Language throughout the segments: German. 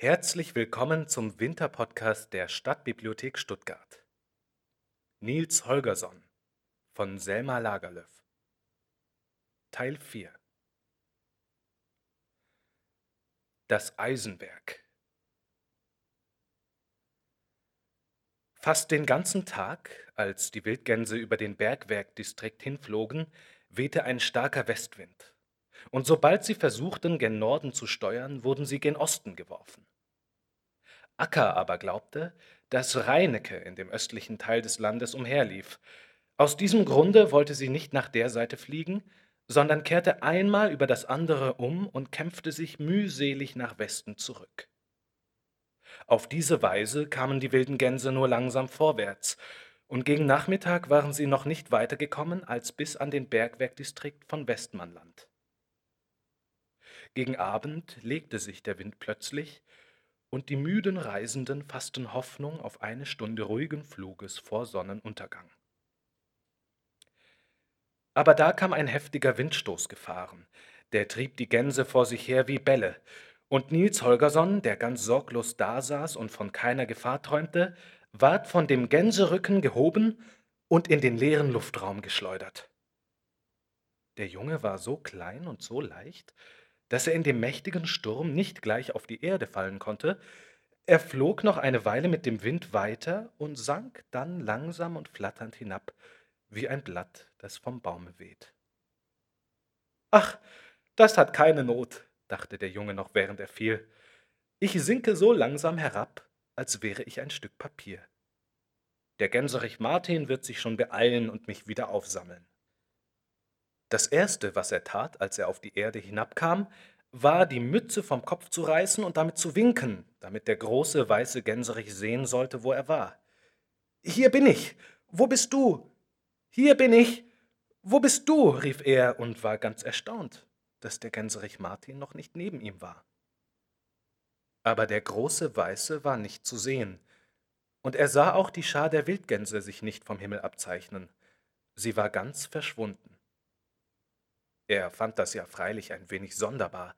Herzlich willkommen zum Winterpodcast der Stadtbibliothek Stuttgart. Nils Holgersson von Selma Lagerlöf. Teil 4 Das Eisenwerk Fast den ganzen Tag, als die Wildgänse über den Bergwerkdistrikt hinflogen, wehte ein starker Westwind und sobald sie versuchten, gen Norden zu steuern, wurden sie gen Osten geworfen. Acker aber glaubte, dass Reinecke in dem östlichen Teil des Landes umherlief. Aus diesem Grunde wollte sie nicht nach der Seite fliegen, sondern kehrte einmal über das andere um und kämpfte sich mühselig nach Westen zurück. Auf diese Weise kamen die wilden Gänse nur langsam vorwärts, und gegen Nachmittag waren sie noch nicht weitergekommen als bis an den Bergwerkdistrikt von Westmannland. Gegen Abend legte sich der Wind plötzlich, und die müden Reisenden fassten Hoffnung auf eine Stunde ruhigen Fluges vor Sonnenuntergang. Aber da kam ein heftiger Windstoß gefahren, der trieb die Gänse vor sich her wie Bälle, und Nils Holgersson, der ganz sorglos dasaß und von keiner Gefahr träumte, ward von dem Gänserücken gehoben und in den leeren Luftraum geschleudert. Der Junge war so klein und so leicht, dass er in dem mächtigen Sturm nicht gleich auf die Erde fallen konnte, er flog noch eine Weile mit dem Wind weiter und sank dann langsam und flatternd hinab, wie ein Blatt, das vom Baume weht. Ach, das hat keine Not, dachte der Junge noch, während er fiel. Ich sinke so langsam herab, als wäre ich ein Stück Papier. Der Gänserich Martin wird sich schon beeilen und mich wieder aufsammeln. Das Erste, was er tat, als er auf die Erde hinabkam, war, die Mütze vom Kopf zu reißen und damit zu winken, damit der große weiße Gänserich sehen sollte, wo er war. Hier bin ich. Wo bist du? Hier bin ich. Wo bist du? rief er und war ganz erstaunt, dass der Gänserich Martin noch nicht neben ihm war. Aber der große Weiße war nicht zu sehen, und er sah auch die Schar der Wildgänse sich nicht vom Himmel abzeichnen. Sie war ganz verschwunden. Er fand das ja freilich ein wenig sonderbar,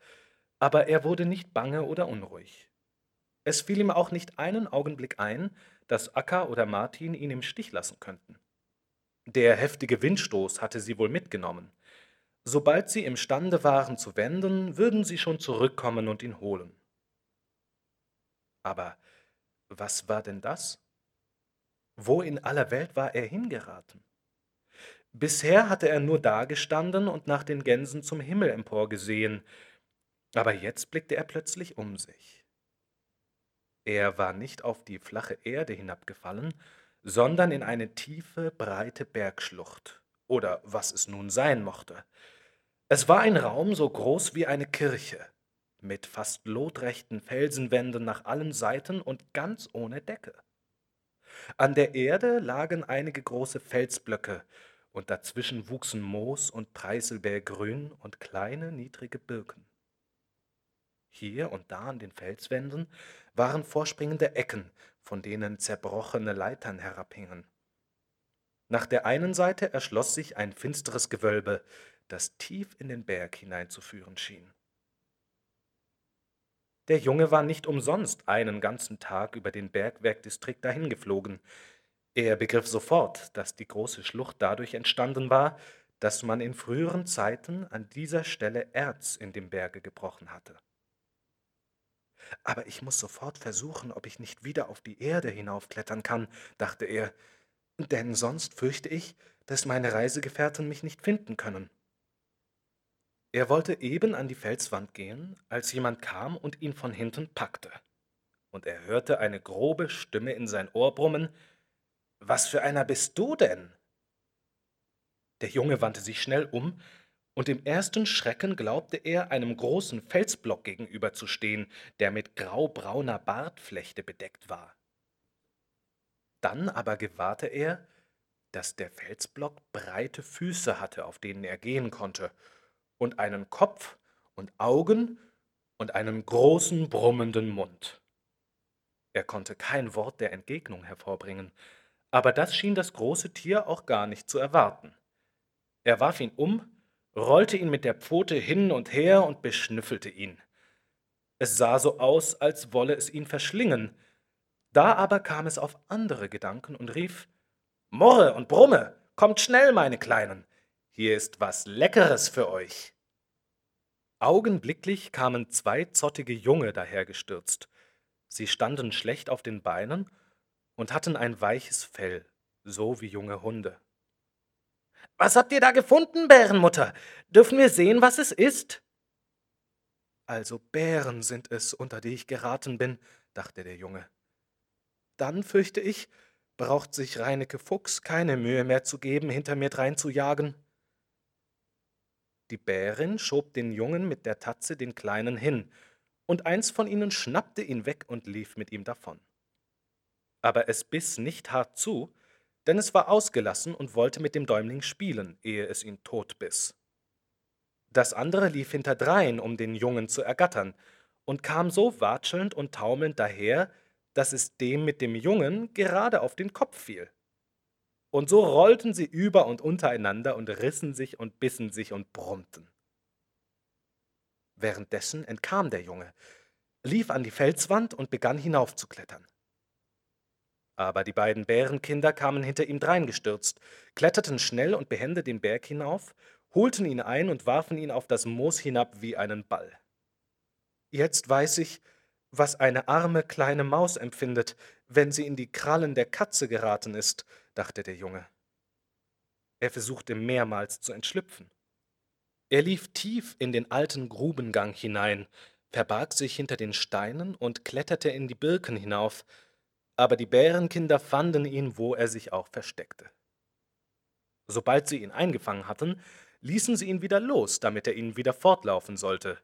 aber er wurde nicht bange oder unruhig. Es fiel ihm auch nicht einen Augenblick ein, dass Akka oder Martin ihn im Stich lassen könnten. Der heftige Windstoß hatte sie wohl mitgenommen. Sobald sie imstande waren zu wenden, würden sie schon zurückkommen und ihn holen. Aber was war denn das? Wo in aller Welt war er hingeraten? Bisher hatte er nur dagestanden und nach den Gänsen zum Himmel emporgesehen, aber jetzt blickte er plötzlich um sich. Er war nicht auf die flache Erde hinabgefallen, sondern in eine tiefe, breite Bergschlucht, oder was es nun sein mochte. Es war ein Raum so groß wie eine Kirche, mit fast lotrechten Felsenwänden nach allen Seiten und ganz ohne Decke. An der Erde lagen einige große Felsblöcke, und dazwischen wuchsen Moos und Preiselbeergrün und kleine, niedrige Birken. Hier und da an den Felswänden waren vorspringende Ecken, von denen zerbrochene Leitern herabhingen. Nach der einen Seite erschloss sich ein finsteres Gewölbe, das tief in den Berg hineinzuführen schien. Der Junge war nicht umsonst einen ganzen Tag über den Bergwerkdistrikt dahingeflogen. Er begriff sofort, dass die große Schlucht dadurch entstanden war, dass man in früheren Zeiten an dieser Stelle Erz in dem Berge gebrochen hatte. Aber ich muss sofort versuchen, ob ich nicht wieder auf die Erde hinaufklettern kann, dachte er, denn sonst fürchte ich, dass meine Reisegefährten mich nicht finden können. Er wollte eben an die Felswand gehen, als jemand kam und ihn von hinten packte. Und er hörte eine grobe Stimme in sein Ohr brummen, was für einer bist du denn? Der Junge wandte sich schnell um, und im ersten Schrecken glaubte er, einem großen Felsblock gegenüber zu stehen, der mit graubrauner Bartflechte bedeckt war. Dann aber gewahrte er, dass der Felsblock breite Füße hatte, auf denen er gehen konnte, und einen Kopf und Augen und einen großen brummenden Mund. Er konnte kein Wort der Entgegnung hervorbringen, aber das schien das große Tier auch gar nicht zu erwarten. Er warf ihn um, rollte ihn mit der Pfote hin und her und beschnüffelte ihn. Es sah so aus, als wolle es ihn verschlingen. Da aber kam es auf andere Gedanken und rief, Murre und Brumme, kommt schnell, meine Kleinen, hier ist was Leckeres für euch. Augenblicklich kamen zwei zottige Junge dahergestürzt. Sie standen schlecht auf den Beinen und hatten ein weiches Fell, so wie junge Hunde. Was habt ihr da gefunden, Bärenmutter? Dürfen wir sehen, was es ist? Also Bären sind es, unter die ich geraten bin, dachte der Junge. Dann, fürchte ich, braucht sich Reineke Fuchs keine Mühe mehr zu geben, hinter mir drein zu jagen. Die Bärin schob den Jungen mit der Tatze den Kleinen hin, und eins von ihnen schnappte ihn weg und lief mit ihm davon. Aber es biss nicht hart zu, denn es war ausgelassen und wollte mit dem Däumling spielen, ehe es ihn tot biss. Das andere lief hinterdrein, um den Jungen zu ergattern, und kam so watschelnd und taumelnd daher, dass es dem mit dem Jungen gerade auf den Kopf fiel. Und so rollten sie über und untereinander und rissen sich und bissen sich und brummten. Währenddessen entkam der Junge, lief an die Felswand und begann hinaufzuklettern. Aber die beiden Bärenkinder kamen hinter ihm dreingestürzt, kletterten schnell und behende den Berg hinauf, holten ihn ein und warfen ihn auf das Moos hinab wie einen Ball. Jetzt weiß ich, was eine arme kleine Maus empfindet, wenn sie in die Krallen der Katze geraten ist, dachte der Junge. Er versuchte mehrmals zu entschlüpfen. Er lief tief in den alten Grubengang hinein, verbarg sich hinter den Steinen und kletterte in die Birken hinauf, aber die Bärenkinder fanden ihn, wo er sich auch versteckte. Sobald sie ihn eingefangen hatten, ließen sie ihn wieder los, damit er ihnen wieder fortlaufen sollte,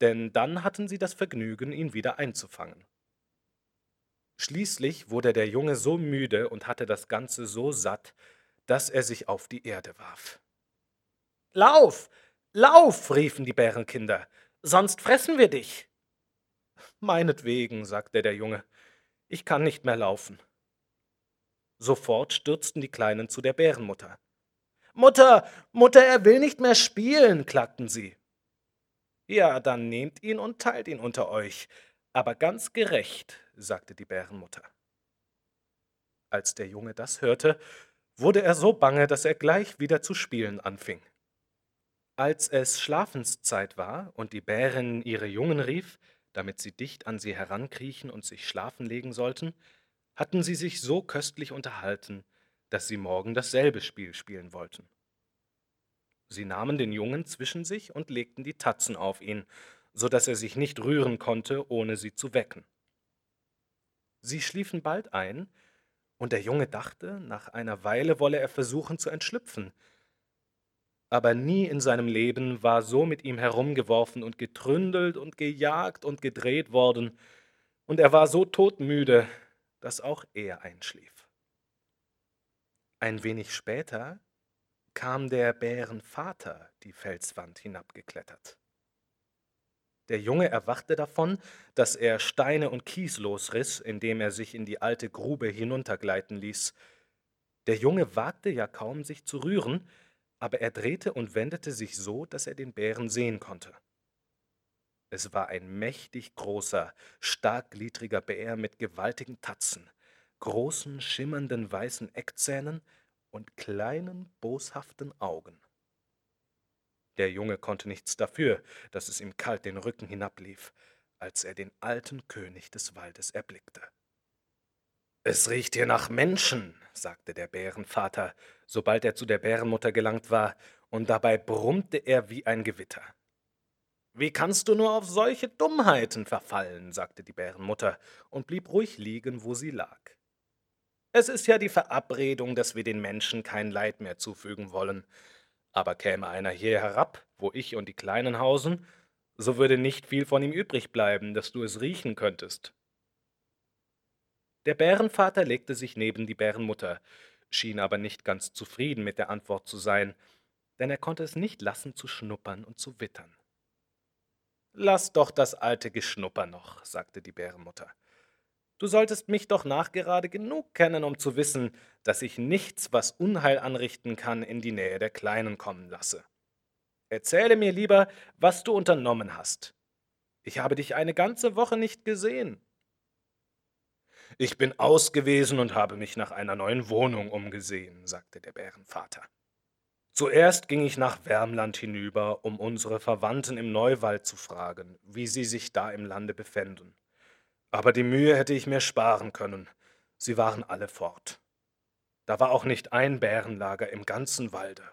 denn dann hatten sie das Vergnügen, ihn wieder einzufangen. Schließlich wurde der Junge so müde und hatte das Ganze so satt, dass er sich auf die Erde warf. Lauf, lauf, riefen die Bärenkinder, sonst fressen wir dich. Meinetwegen, sagte der Junge, ich kann nicht mehr laufen. Sofort stürzten die Kleinen zu der Bärenmutter. Mutter, Mutter, er will nicht mehr spielen, klagten sie. Ja, dann nehmt ihn und teilt ihn unter euch, aber ganz gerecht, sagte die Bärenmutter. Als der Junge das hörte, wurde er so bange, dass er gleich wieder zu spielen anfing. Als es Schlafenszeit war und die Bärin ihre Jungen rief, damit sie dicht an sie herankriechen und sich schlafen legen sollten, hatten sie sich so köstlich unterhalten, dass sie morgen dasselbe Spiel spielen wollten. Sie nahmen den Jungen zwischen sich und legten die Tatzen auf ihn, so dass er sich nicht rühren konnte, ohne sie zu wecken. Sie schliefen bald ein, und der Junge dachte, nach einer Weile wolle er versuchen zu entschlüpfen, aber nie in seinem Leben war so mit ihm herumgeworfen und getründelt und gejagt und gedreht worden, und er war so todmüde, dass auch er einschlief. Ein wenig später kam der Bärenvater die Felswand hinabgeklettert. Der Junge erwachte davon, dass er Steine und Kies losriss, indem er sich in die alte Grube hinuntergleiten ließ. Der Junge wagte ja kaum, sich zu rühren, aber er drehte und wendete sich so, dass er den Bären sehen konnte. Es war ein mächtig großer, starkgliedriger Bär mit gewaltigen Tatzen, großen, schimmernden weißen Eckzähnen und kleinen, boshaften Augen. Der Junge konnte nichts dafür, dass es ihm kalt den Rücken hinablief, als er den alten König des Waldes erblickte. Es riecht hier nach Menschen, sagte der Bärenvater, sobald er zu der Bärenmutter gelangt war, und dabei brummte er wie ein Gewitter. Wie kannst du nur auf solche Dummheiten verfallen? sagte die Bärenmutter und blieb ruhig liegen, wo sie lag. Es ist ja die Verabredung, dass wir den Menschen kein Leid mehr zufügen wollen. Aber käme einer hier herab, wo ich und die Kleinen hausen, so würde nicht viel von ihm übrig bleiben, dass du es riechen könntest. Der Bärenvater legte sich neben die Bärenmutter, schien aber nicht ganz zufrieden mit der Antwort zu sein, denn er konnte es nicht lassen zu schnuppern und zu wittern. Lass doch das alte Geschnupper noch, sagte die Bärenmutter. Du solltest mich doch nachgerade genug kennen, um zu wissen, dass ich nichts, was Unheil anrichten kann, in die Nähe der Kleinen kommen lasse. Erzähle mir lieber, was du unternommen hast. Ich habe dich eine ganze Woche nicht gesehen. Ich bin aus gewesen und habe mich nach einer neuen Wohnung umgesehen, sagte der Bärenvater. Zuerst ging ich nach Wärmland hinüber, um unsere Verwandten im Neuwald zu fragen, wie sie sich da im Lande befänden. Aber die Mühe hätte ich mir sparen können. Sie waren alle fort. Da war auch nicht ein Bärenlager im ganzen Walde.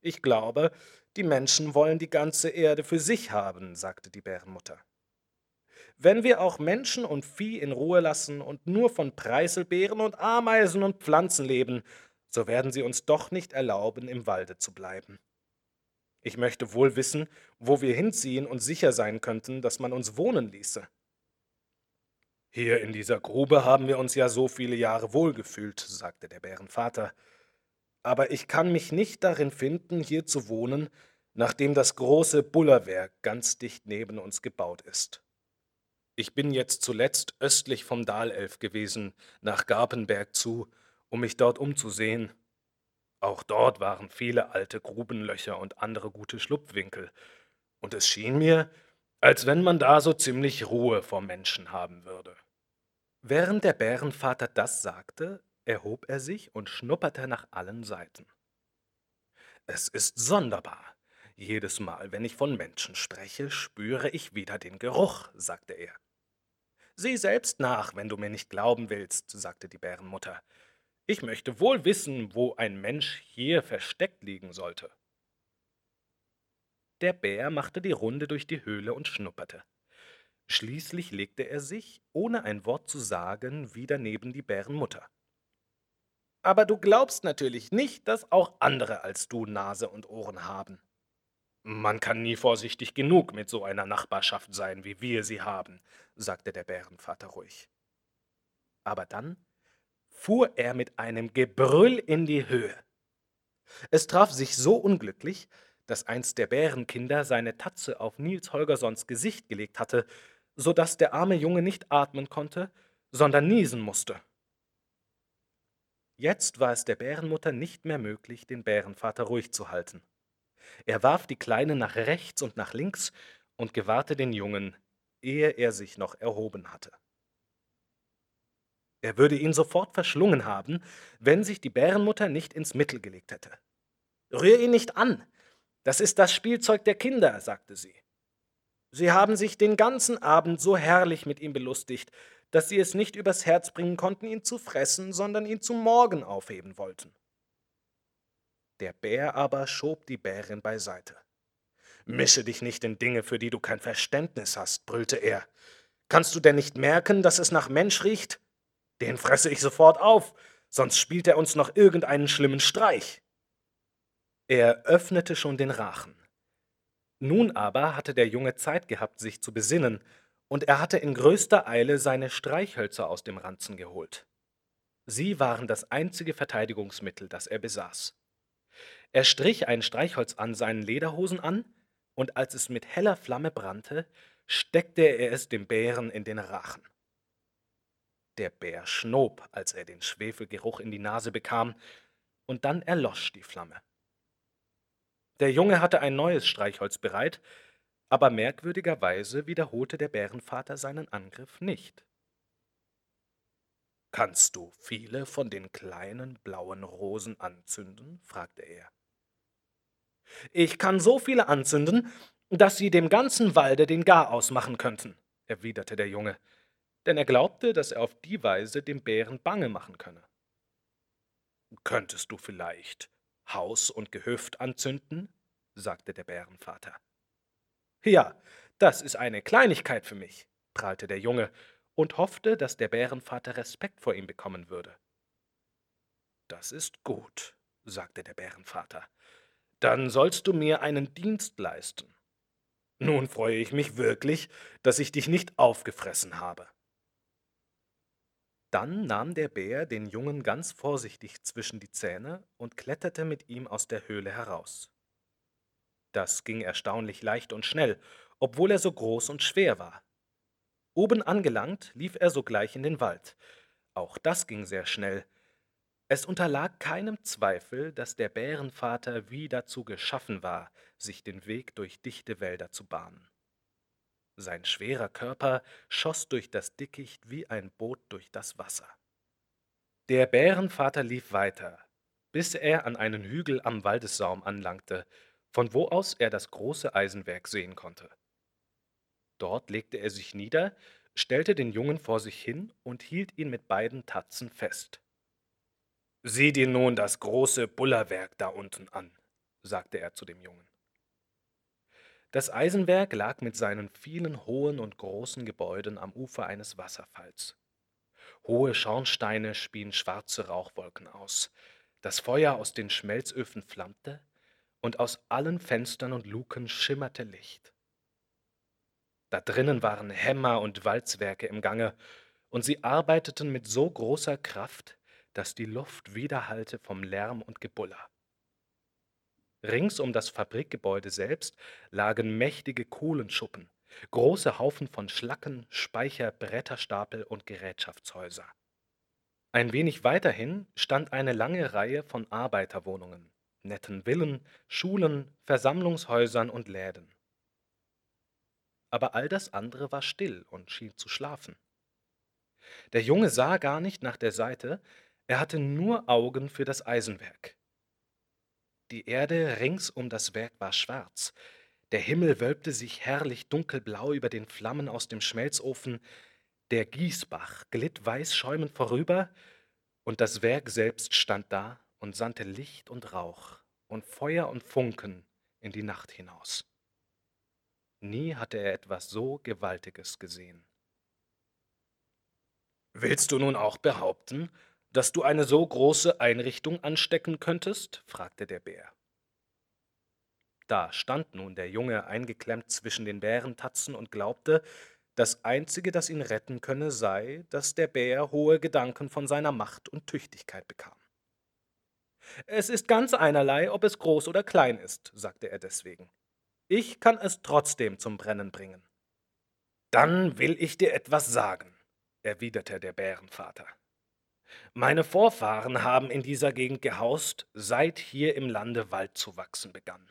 Ich glaube, die Menschen wollen die ganze Erde für sich haben, sagte die Bärenmutter. Wenn wir auch Menschen und Vieh in Ruhe lassen und nur von Preiselbeeren und Ameisen und Pflanzen leben, so werden sie uns doch nicht erlauben, im Walde zu bleiben. Ich möchte wohl wissen, wo wir hinziehen und sicher sein könnten, dass man uns wohnen ließe. Hier in dieser Grube haben wir uns ja so viele Jahre wohlgefühlt, sagte der Bärenvater. Aber ich kann mich nicht darin finden, hier zu wohnen, nachdem das große Bullerwerk ganz dicht neben uns gebaut ist. Ich bin jetzt zuletzt östlich vom Dalelf gewesen, nach Garpenberg zu, um mich dort umzusehen. Auch dort waren viele alte Grubenlöcher und andere gute Schlupfwinkel, und es schien mir, als wenn man da so ziemlich Ruhe vor Menschen haben würde. Während der Bärenvater das sagte, erhob er sich und schnupperte nach allen Seiten. Es ist sonderbar. Jedes Mal, wenn ich von Menschen spreche, spüre ich wieder den Geruch, sagte er. Sieh selbst nach, wenn du mir nicht glauben willst, sagte die Bärenmutter. Ich möchte wohl wissen, wo ein Mensch hier versteckt liegen sollte. Der Bär machte die Runde durch die Höhle und schnupperte. Schließlich legte er sich, ohne ein Wort zu sagen, wieder neben die Bärenmutter. Aber du glaubst natürlich nicht, dass auch andere als du Nase und Ohren haben. Man kann nie vorsichtig genug mit so einer Nachbarschaft sein, wie wir sie haben, sagte der Bärenvater ruhig. Aber dann fuhr er mit einem Gebrüll in die Höhe. Es traf sich so unglücklich, dass eins der Bärenkinder seine Tatze auf Nils Holgerssons Gesicht gelegt hatte, so dass der arme Junge nicht atmen konnte, sondern niesen musste. Jetzt war es der Bärenmutter nicht mehr möglich, den Bärenvater ruhig zu halten. Er warf die Kleine nach rechts und nach links und gewahrte den Jungen, ehe er sich noch erhoben hatte. Er würde ihn sofort verschlungen haben, wenn sich die Bärenmutter nicht ins Mittel gelegt hätte. Rühr ihn nicht an, das ist das Spielzeug der Kinder, sagte sie. Sie haben sich den ganzen Abend so herrlich mit ihm belustigt, dass sie es nicht übers Herz bringen konnten, ihn zu fressen, sondern ihn zum Morgen aufheben wollten. Der Bär aber schob die Bärin beiseite. Mische dich nicht in Dinge, für die du kein Verständnis hast, brüllte er. Kannst du denn nicht merken, dass es nach Mensch riecht? Den fresse ich sofort auf, sonst spielt er uns noch irgendeinen schlimmen Streich. Er öffnete schon den Rachen. Nun aber hatte der Junge Zeit gehabt, sich zu besinnen, und er hatte in größter Eile seine Streichhölzer aus dem Ranzen geholt. Sie waren das einzige Verteidigungsmittel, das er besaß. Er strich ein Streichholz an seinen Lederhosen an, und als es mit heller Flamme brannte, steckte er es dem Bären in den Rachen. Der Bär schnob, als er den Schwefelgeruch in die Nase bekam, und dann erlosch die Flamme. Der Junge hatte ein neues Streichholz bereit, aber merkwürdigerweise wiederholte der Bärenvater seinen Angriff nicht. Kannst du viele von den kleinen blauen Rosen anzünden? fragte er. Ich kann so viele anzünden, dass sie dem ganzen Walde den Garaus machen könnten, erwiderte der Junge denn er glaubte, dass er auf die Weise dem Bären bange machen könne. Könntest du vielleicht Haus und Gehöft anzünden? sagte der Bärenvater. Ja, das ist eine Kleinigkeit für mich, prahlte der Junge und hoffte, dass der Bärenvater Respekt vor ihm bekommen würde. Das ist gut, sagte der Bärenvater. Dann sollst du mir einen Dienst leisten. Nun freue ich mich wirklich, dass ich dich nicht aufgefressen habe. Dann nahm der Bär den Jungen ganz vorsichtig zwischen die Zähne und kletterte mit ihm aus der Höhle heraus. Das ging erstaunlich leicht und schnell, obwohl er so groß und schwer war. Oben angelangt, lief er sogleich in den Wald. Auch das ging sehr schnell. Es unterlag keinem Zweifel, dass der Bärenvater wie dazu geschaffen war, sich den Weg durch dichte Wälder zu bahnen. Sein schwerer Körper schoss durch das Dickicht wie ein Boot durch das Wasser. Der Bärenvater lief weiter, bis er an einen Hügel am Waldessaum anlangte, von wo aus er das große Eisenwerk sehen konnte. Dort legte er sich nieder, stellte den Jungen vor sich hin und hielt ihn mit beiden Tatzen fest. Sieh dir nun das große Bullerwerk da unten an, sagte er zu dem Jungen. Das Eisenwerk lag mit seinen vielen hohen und großen Gebäuden am Ufer eines Wasserfalls. Hohe Schornsteine spien schwarze Rauchwolken aus, das Feuer aus den Schmelzöfen flammte, und aus allen Fenstern und Luken schimmerte Licht. Da drinnen waren Hämmer und Walzwerke im Gange, und sie arbeiteten mit so großer Kraft, dass die Luft widerhallte vom Lärm und Gebuller. Rings um das Fabrikgebäude selbst lagen mächtige Kohlenschuppen, große Haufen von Schlacken, Speicher, Bretterstapel und Gerätschaftshäuser. Ein wenig weiterhin stand eine lange Reihe von Arbeiterwohnungen, netten Villen, Schulen, Versammlungshäusern und Läden. Aber all das andere war still und schien zu schlafen. Der Junge sah gar nicht nach der Seite, er hatte nur Augen für das Eisenwerk. Die Erde rings um das Werk war schwarz, der Himmel wölbte sich herrlich dunkelblau über den Flammen aus dem Schmelzofen, der Gießbach glitt weiß schäumend vorüber, und das Werk selbst stand da und sandte Licht und Rauch und Feuer und Funken in die Nacht hinaus. Nie hatte er etwas so Gewaltiges gesehen. Willst du nun auch behaupten, dass du eine so große Einrichtung anstecken könntest? fragte der Bär. Da stand nun der Junge eingeklemmt zwischen den Bärentatzen und glaubte, das Einzige, das ihn retten könne, sei, dass der Bär hohe Gedanken von seiner Macht und Tüchtigkeit bekam. Es ist ganz einerlei, ob es groß oder klein ist, sagte er deswegen. Ich kann es trotzdem zum Brennen bringen. Dann will ich dir etwas sagen, erwiderte der Bärenvater. Meine Vorfahren haben in dieser Gegend gehaust, seit hier im Lande Wald zu wachsen begann.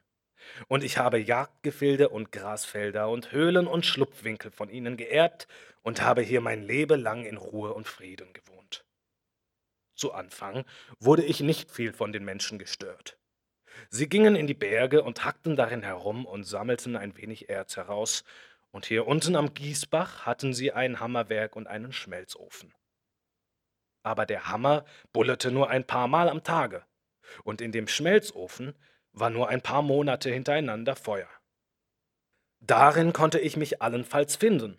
Und ich habe Jagdgefilde und Grasfelder und Höhlen und Schlupfwinkel von ihnen geerbt und habe hier mein Leben lang in Ruhe und Frieden gewohnt. Zu Anfang wurde ich nicht viel von den Menschen gestört. Sie gingen in die Berge und hackten darin herum und sammelten ein wenig Erz heraus, und hier unten am Gießbach hatten sie ein Hammerwerk und einen Schmelzofen aber der Hammer bullerte nur ein paar Mal am Tage, und in dem Schmelzofen war nur ein paar Monate hintereinander Feuer. Darin konnte ich mich allenfalls finden.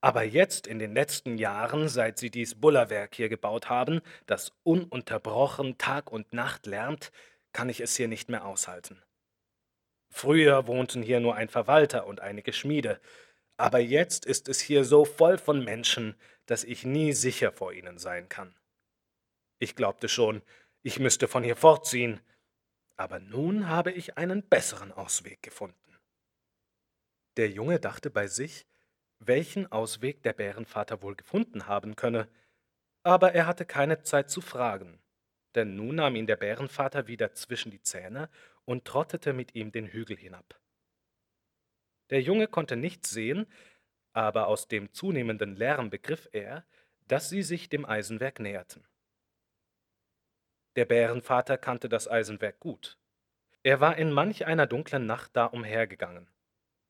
Aber jetzt in den letzten Jahren, seit sie dies Bullerwerk hier gebaut haben, das ununterbrochen Tag und Nacht lärmt, kann ich es hier nicht mehr aushalten. Früher wohnten hier nur ein Verwalter und einige Schmiede, aber jetzt ist es hier so voll von Menschen, dass ich nie sicher vor ihnen sein kann. Ich glaubte schon, ich müsste von hier fortziehen, aber nun habe ich einen besseren Ausweg gefunden. Der Junge dachte bei sich, welchen Ausweg der Bärenvater wohl gefunden haben könne, aber er hatte keine Zeit zu fragen, denn nun nahm ihn der Bärenvater wieder zwischen die Zähne und trottete mit ihm den Hügel hinab. Der Junge konnte nichts sehen, aber aus dem zunehmenden Lärm begriff er, dass sie sich dem Eisenwerk näherten. Der Bärenvater kannte das Eisenwerk gut. Er war in manch einer dunklen Nacht da umhergegangen,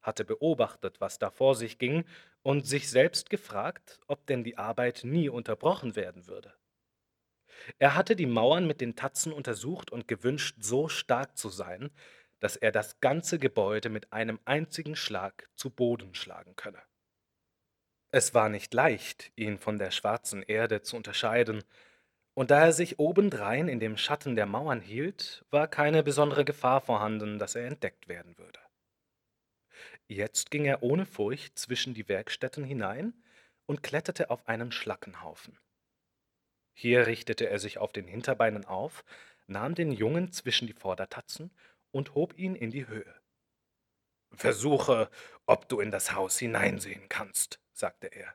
hatte beobachtet, was da vor sich ging, und sich selbst gefragt, ob denn die Arbeit nie unterbrochen werden würde. Er hatte die Mauern mit den Tatzen untersucht und gewünscht, so stark zu sein, dass er das ganze Gebäude mit einem einzigen Schlag zu Boden schlagen könne. Es war nicht leicht, ihn von der schwarzen Erde zu unterscheiden, und da er sich obendrein in dem Schatten der Mauern hielt, war keine besondere Gefahr vorhanden, dass er entdeckt werden würde. Jetzt ging er ohne Furcht zwischen die Werkstätten hinein und kletterte auf einen Schlackenhaufen. Hier richtete er sich auf den Hinterbeinen auf, nahm den Jungen zwischen die Vordertatzen und hob ihn in die Höhe. Versuche, ob du in das Haus hineinsehen kannst, sagte er.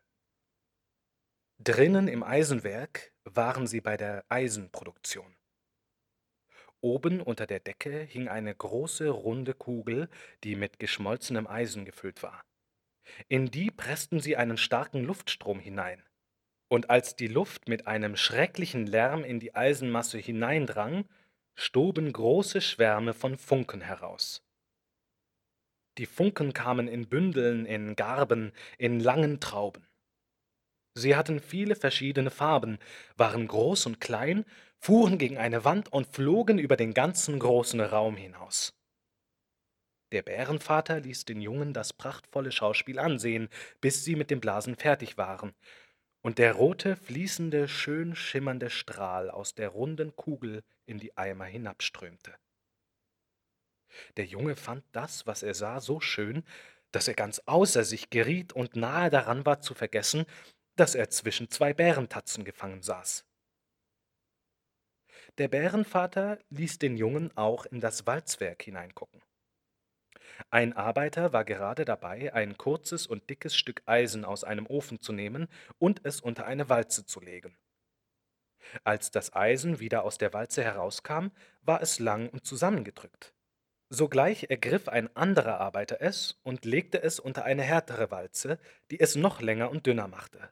Drinnen im Eisenwerk waren sie bei der Eisenproduktion. Oben unter der Decke hing eine große runde Kugel, die mit geschmolzenem Eisen gefüllt war. In die pressten sie einen starken Luftstrom hinein. Und als die Luft mit einem schrecklichen Lärm in die Eisenmasse hineindrang, stoben große Schwärme von Funken heraus. Die Funken kamen in Bündeln, in Garben, in langen Trauben. Sie hatten viele verschiedene Farben, waren groß und klein, fuhren gegen eine Wand und flogen über den ganzen großen Raum hinaus. Der Bärenvater ließ den Jungen das prachtvolle Schauspiel ansehen, bis sie mit dem Blasen fertig waren, und der rote, fließende, schön schimmernde Strahl aus der runden Kugel in die Eimer hinabströmte. Der Junge fand das, was er sah, so schön, dass er ganz außer sich geriet und nahe daran war zu vergessen, dass er zwischen zwei Bärentatzen gefangen saß. Der Bärenvater ließ den Jungen auch in das Walzwerk hineingucken. Ein Arbeiter war gerade dabei, ein kurzes und dickes Stück Eisen aus einem Ofen zu nehmen und es unter eine Walze zu legen. Als das Eisen wieder aus der Walze herauskam, war es lang und zusammengedrückt. Sogleich ergriff ein anderer Arbeiter es und legte es unter eine härtere Walze, die es noch länger und dünner machte.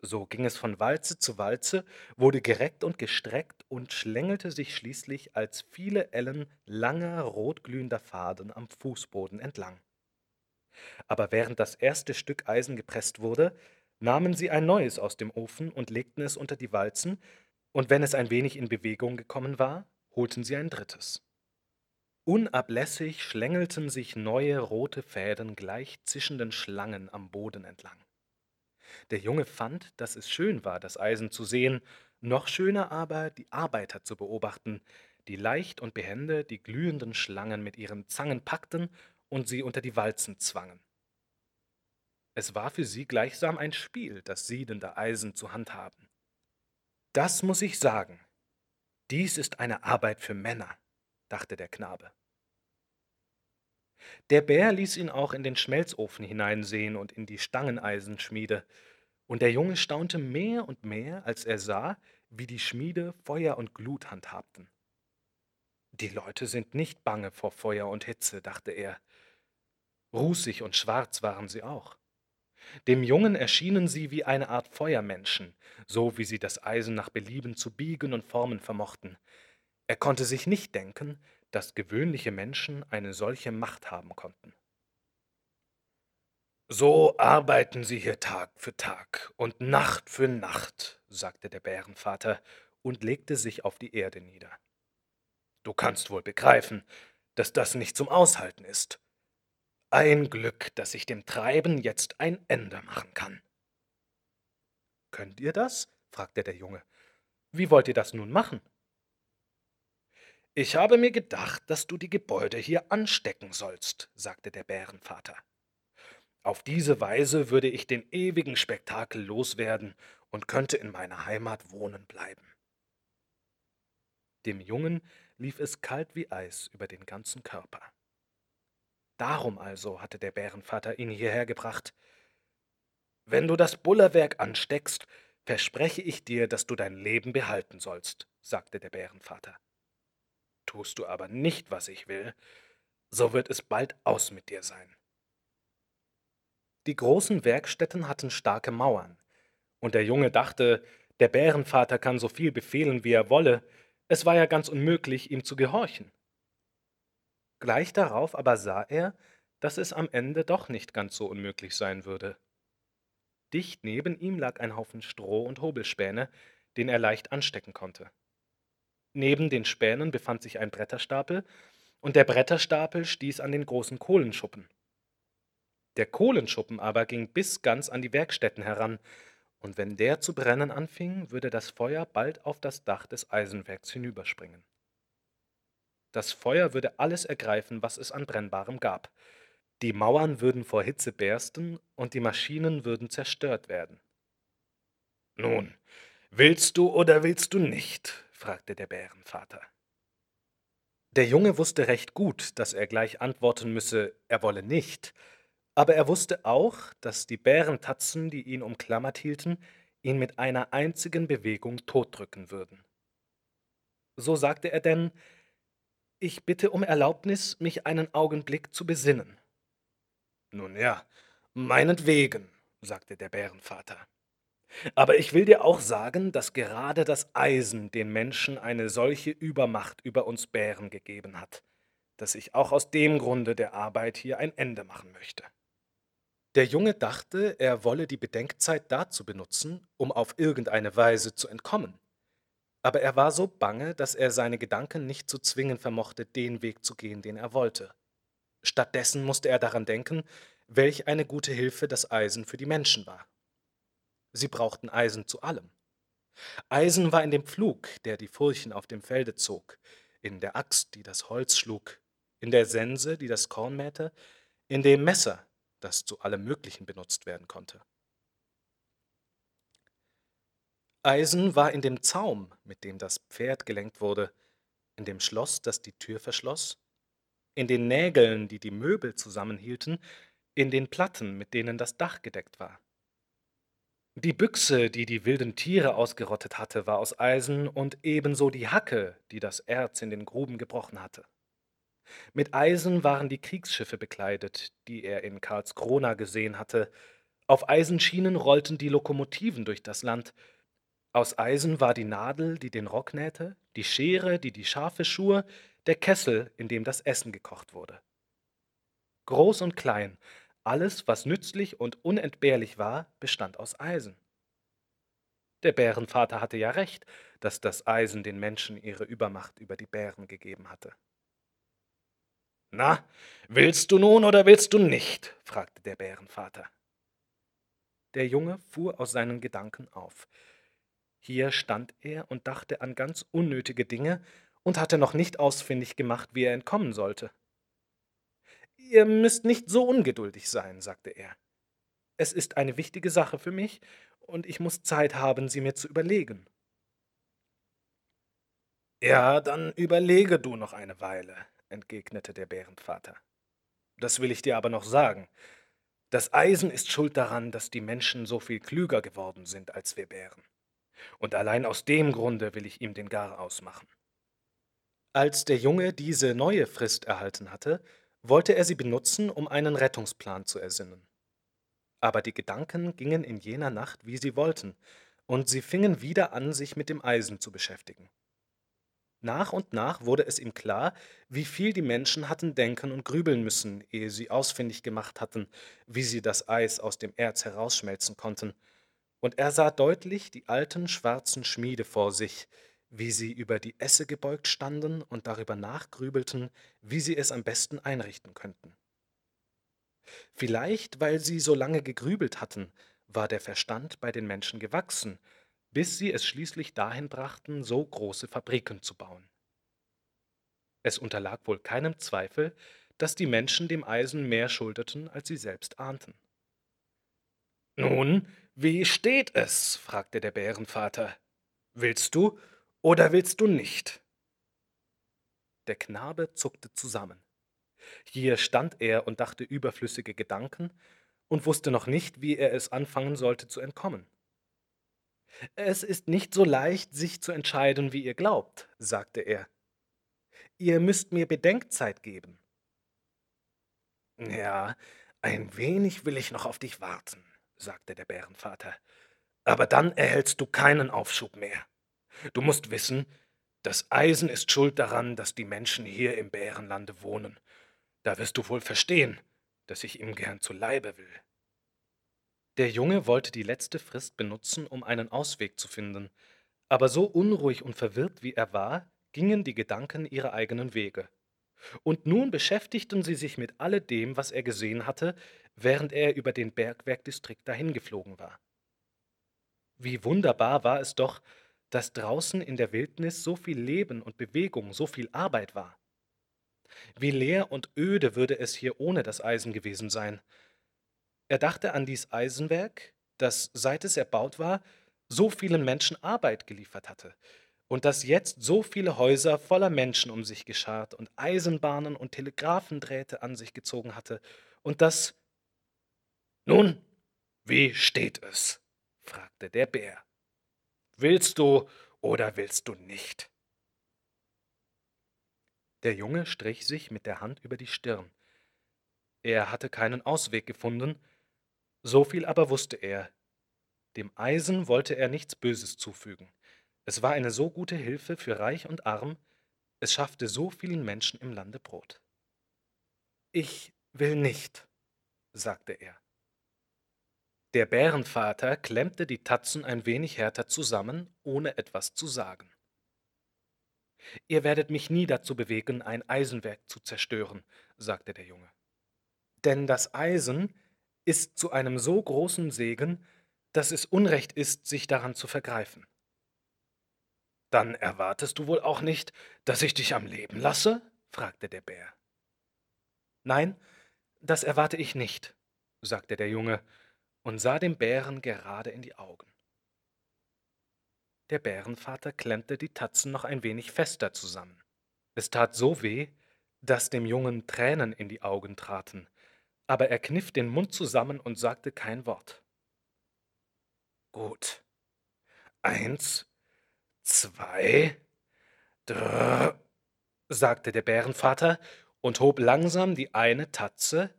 So ging es von Walze zu Walze, wurde gereckt und gestreckt und schlängelte sich schließlich als viele Ellen langer, rotglühender Faden am Fußboden entlang. Aber während das erste Stück Eisen gepresst wurde, nahmen sie ein neues aus dem Ofen und legten es unter die Walzen, und wenn es ein wenig in Bewegung gekommen war, holten sie ein drittes. Unablässig schlängelten sich neue rote Fäden gleich zischenden Schlangen am Boden entlang. Der Junge fand, dass es schön war, das Eisen zu sehen, noch schöner aber, die Arbeiter zu beobachten, die leicht und behende die glühenden Schlangen mit ihren Zangen packten und sie unter die Walzen zwangen. Es war für sie gleichsam ein Spiel, das siedende Eisen zu handhaben. Das muss ich sagen. Dies ist eine Arbeit für Männer, dachte der Knabe. Der Bär ließ ihn auch in den Schmelzofen hineinsehen und in die Stangeneisenschmiede, und der Junge staunte mehr und mehr, als er sah, wie die Schmiede Feuer und Glut handhabten. Die Leute sind nicht bange vor Feuer und Hitze, dachte er. Rußig und schwarz waren sie auch. Dem Jungen erschienen sie wie eine Art Feuermenschen, so wie sie das Eisen nach Belieben zu biegen und formen vermochten. Er konnte sich nicht denken, dass gewöhnliche Menschen eine solche Macht haben konnten. So arbeiten sie hier Tag für Tag und Nacht für Nacht, sagte der Bärenvater und legte sich auf die Erde nieder. Du kannst wohl begreifen, dass das nicht zum Aushalten ist. Ein Glück, dass ich dem Treiben jetzt ein Ende machen kann. Könnt ihr das? fragte der Junge. Wie wollt ihr das nun machen? Ich habe mir gedacht, dass du die Gebäude hier anstecken sollst, sagte der Bärenvater. Auf diese Weise würde ich den ewigen Spektakel loswerden und könnte in meiner Heimat wohnen bleiben. Dem Jungen lief es kalt wie Eis über den ganzen Körper. Darum also hatte der Bärenvater ihn hierher gebracht. Wenn du das Bullerwerk ansteckst, verspreche ich dir, dass du dein Leben behalten sollst, sagte der Bärenvater. Tust du aber nicht, was ich will, so wird es bald aus mit dir sein. Die großen Werkstätten hatten starke Mauern, und der Junge dachte, der Bärenvater kann so viel befehlen, wie er wolle, es war ja ganz unmöglich, ihm zu gehorchen. Gleich darauf aber sah er, dass es am Ende doch nicht ganz so unmöglich sein würde. Dicht neben ihm lag ein Haufen Stroh und Hobelspäne, den er leicht anstecken konnte. Neben den Spänen befand sich ein Bretterstapel, und der Bretterstapel stieß an den großen Kohlenschuppen. Der Kohlenschuppen aber ging bis ganz an die Werkstätten heran, und wenn der zu brennen anfing, würde das Feuer bald auf das Dach des Eisenwerks hinüberspringen. Das Feuer würde alles ergreifen, was es an Brennbarem gab. Die Mauern würden vor Hitze bersten und die Maschinen würden zerstört werden. Nun, willst du oder willst du nicht? Fragte der Bärenvater. Der Junge wusste recht gut, dass er gleich antworten müsse, er wolle nicht, aber er wusste auch, dass die Bärentatzen, die ihn umklammert hielten, ihn mit einer einzigen Bewegung totdrücken würden. So sagte er denn, ich bitte um Erlaubnis, mich einen Augenblick zu besinnen. Nun ja, Meinetwegen, sagte der Bärenvater. Aber ich will dir auch sagen, dass gerade das Eisen den Menschen eine solche Übermacht über uns Bären gegeben hat, dass ich auch aus dem Grunde der Arbeit hier ein Ende machen möchte. Der Junge dachte, er wolle die Bedenkzeit dazu benutzen, um auf irgendeine Weise zu entkommen. Aber er war so bange, dass er seine Gedanken nicht zu zwingen vermochte, den Weg zu gehen, den er wollte. Stattdessen musste er daran denken, welch eine gute Hilfe das Eisen für die Menschen war. Sie brauchten Eisen zu allem. Eisen war in dem Pflug, der die Furchen auf dem Felde zog, in der Axt, die das Holz schlug, in der Sense, die das Korn mähte, in dem Messer, das zu allem Möglichen benutzt werden konnte. Eisen war in dem Zaum, mit dem das Pferd gelenkt wurde, in dem Schloss, das die Tür verschloss, in den Nägeln, die die Möbel zusammenhielten, in den Platten, mit denen das Dach gedeckt war. Die Büchse, die die wilden Tiere ausgerottet hatte, war aus Eisen und ebenso die Hacke, die das Erz in den Gruben gebrochen hatte. Mit Eisen waren die Kriegsschiffe bekleidet, die er in Karlskrona gesehen hatte. Auf Eisenschienen rollten die Lokomotiven durch das Land. Aus Eisen war die Nadel, die den Rock nähte, die Schere, die die Schafe schur, der Kessel, in dem das Essen gekocht wurde. Groß und klein, alles, was nützlich und unentbehrlich war, bestand aus Eisen. Der Bärenvater hatte ja recht, dass das Eisen den Menschen ihre Übermacht über die Bären gegeben hatte. Na, willst du nun oder willst du nicht? fragte der Bärenvater. Der Junge fuhr aus seinen Gedanken auf. Hier stand er und dachte an ganz unnötige Dinge und hatte noch nicht ausfindig gemacht, wie er entkommen sollte. Ihr müsst nicht so ungeduldig sein, sagte er. Es ist eine wichtige Sache für mich, und ich muss Zeit haben, sie mir zu überlegen. Ja, dann überlege du noch eine Weile, entgegnete der Bärenvater. Das will ich dir aber noch sagen. Das Eisen ist schuld daran, dass die Menschen so viel klüger geworden sind als wir Bären. Und allein aus dem Grunde will ich ihm den Gar ausmachen. Als der Junge diese neue Frist erhalten hatte, wollte er sie benutzen, um einen Rettungsplan zu ersinnen. Aber die Gedanken gingen in jener Nacht, wie sie wollten, und sie fingen wieder an, sich mit dem Eisen zu beschäftigen. Nach und nach wurde es ihm klar, wie viel die Menschen hatten denken und grübeln müssen, ehe sie ausfindig gemacht hatten, wie sie das Eis aus dem Erz herausschmelzen konnten, und er sah deutlich die alten schwarzen Schmiede vor sich, wie sie über die Esse gebeugt standen und darüber nachgrübelten, wie sie es am besten einrichten könnten. Vielleicht, weil sie so lange gegrübelt hatten, war der Verstand bei den Menschen gewachsen, bis sie es schließlich dahin brachten, so große Fabriken zu bauen. Es unterlag wohl keinem Zweifel, dass die Menschen dem Eisen mehr schuldeten, als sie selbst ahnten. Nun, wie steht es? fragte der Bärenvater. Willst du oder willst du nicht? Der Knabe zuckte zusammen. Hier stand er und dachte überflüssige Gedanken und wusste noch nicht, wie er es anfangen sollte zu entkommen. Es ist nicht so leicht, sich zu entscheiden, wie ihr glaubt, sagte er. Ihr müsst mir Bedenkzeit geben. Ja, ein wenig will ich noch auf dich warten, sagte der Bärenvater. Aber dann erhältst du keinen Aufschub mehr. Du musst wissen, das Eisen ist schuld daran, dass die Menschen hier im Bärenlande wohnen. Da wirst du wohl verstehen, dass ich ihm gern zu Leibe will. Der Junge wollte die letzte Frist benutzen, um einen Ausweg zu finden, aber so unruhig und verwirrt wie er war, gingen die Gedanken ihre eigenen Wege. Und nun beschäftigten sie sich mit alledem, was er gesehen hatte, während er über den Bergwerkdistrikt dahingeflogen war. Wie wunderbar war es doch, dass draußen in der Wildnis so viel Leben und Bewegung, so viel Arbeit war. Wie leer und öde würde es hier ohne das Eisen gewesen sein. Er dachte an dies Eisenwerk, das, seit es erbaut war, so vielen Menschen Arbeit geliefert hatte und das jetzt so viele Häuser voller Menschen um sich geschart und Eisenbahnen und Telegraphendrähte an sich gezogen hatte und das Nun, wie steht es? fragte der Bär. Willst du oder willst du nicht? Der Junge strich sich mit der Hand über die Stirn. Er hatte keinen Ausweg gefunden, So viel aber wusste er, dem Eisen wollte er nichts Böses zufügen. Es war eine so gute Hilfe für Reich und Arm, es schaffte so vielen Menschen im Lande Brot. Ich will nicht, sagte er. Der Bärenvater klemmte die Tatzen ein wenig härter zusammen, ohne etwas zu sagen. Ihr werdet mich nie dazu bewegen, ein Eisenwerk zu zerstören, sagte der Junge. Denn das Eisen ist zu einem so großen Segen, dass es Unrecht ist, sich daran zu vergreifen. Dann erwartest du wohl auch nicht, dass ich dich am Leben lasse? fragte der Bär. Nein, das erwarte ich nicht, sagte der Junge und sah dem Bären gerade in die Augen. Der Bärenvater klemmte die Tatzen noch ein wenig fester zusammen. Es tat so weh, dass dem Jungen Tränen in die Augen traten, aber er kniff den Mund zusammen und sagte kein Wort. Gut. Eins, zwei, drei, sagte der Bärenvater und hob langsam die eine Tatze,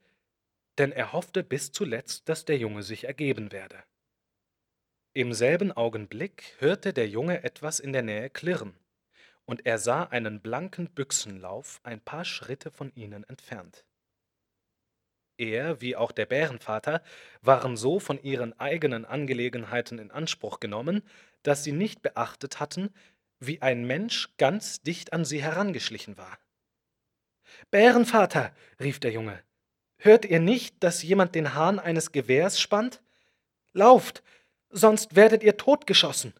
denn er hoffte bis zuletzt, dass der Junge sich ergeben werde. Im selben Augenblick hörte der Junge etwas in der Nähe klirren, und er sah einen blanken Büchsenlauf ein paar Schritte von ihnen entfernt. Er, wie auch der Bärenvater, waren so von ihren eigenen Angelegenheiten in Anspruch genommen, dass sie nicht beachtet hatten, wie ein Mensch ganz dicht an sie herangeschlichen war. Bärenvater, rief der Junge, hört ihr nicht, dass jemand den Hahn eines Gewehrs spannt? Lauft, sonst werdet ihr totgeschossen.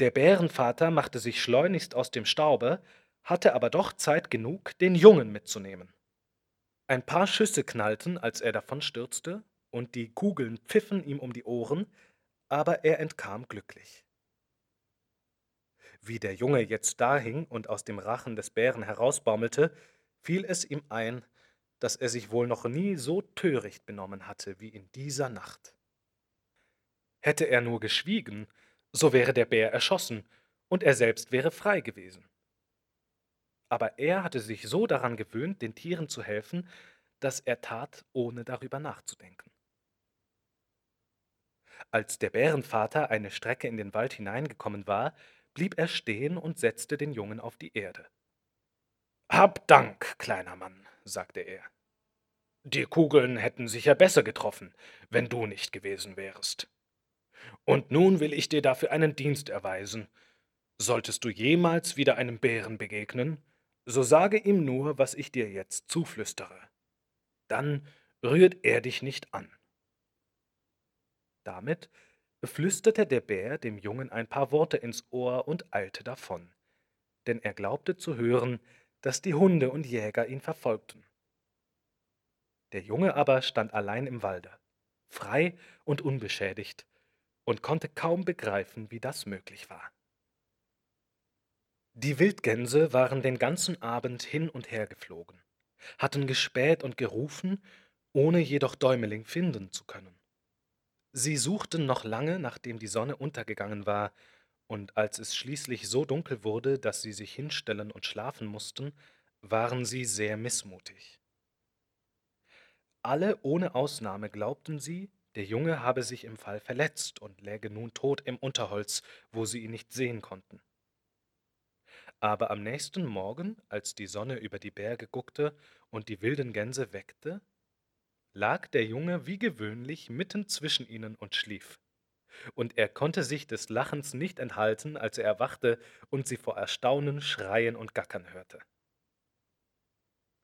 Der Bärenvater machte sich schleunigst aus dem Staube, hatte aber doch Zeit genug, den Jungen mitzunehmen. Ein paar Schüsse knallten, als er davon stürzte, und die Kugeln pfiffen ihm um die Ohren, aber er entkam glücklich. Wie der Junge jetzt dahing und aus dem Rachen des Bären herausbaumelte, fiel es ihm ein, dass er sich wohl noch nie so töricht benommen hatte wie in dieser Nacht. Hätte er nur geschwiegen, so wäre der Bär erschossen, und er selbst wäre frei gewesen. Aber er hatte sich so daran gewöhnt, den Tieren zu helfen, dass er tat, ohne darüber nachzudenken. Als der Bärenvater eine Strecke in den Wald hineingekommen war, blieb er stehen und setzte den Jungen auf die Erde. Hab Dank, kleiner Mann, sagte er. Die Kugeln hätten sicher besser getroffen, wenn du nicht gewesen wärest. Und nun will ich dir dafür einen Dienst erweisen. Solltest du jemals wieder einem Bären begegnen, so sage ihm nur, was ich dir jetzt zuflüstere. Dann rührt er dich nicht an. Damit flüsterte der Bär dem Jungen ein paar Worte ins Ohr und eilte davon, denn er glaubte zu hören, dass die Hunde und Jäger ihn verfolgten. Der Junge aber stand allein im Walde, frei und unbeschädigt, und konnte kaum begreifen, wie das möglich war. Die Wildgänse waren den ganzen Abend hin und her geflogen, hatten gespäht und gerufen, ohne jedoch Däumeling finden zu können. Sie suchten noch lange, nachdem die Sonne untergegangen war, und als es schließlich so dunkel wurde, dass sie sich hinstellen und schlafen mussten, waren sie sehr missmutig. Alle ohne Ausnahme glaubten sie, der Junge habe sich im Fall verletzt und läge nun tot im Unterholz, wo sie ihn nicht sehen konnten. Aber am nächsten Morgen, als die Sonne über die Berge guckte und die wilden Gänse weckte, lag der Junge wie gewöhnlich mitten zwischen ihnen und schlief. Und er konnte sich des Lachens nicht enthalten, als er erwachte und sie vor Erstaunen schreien und gackern hörte.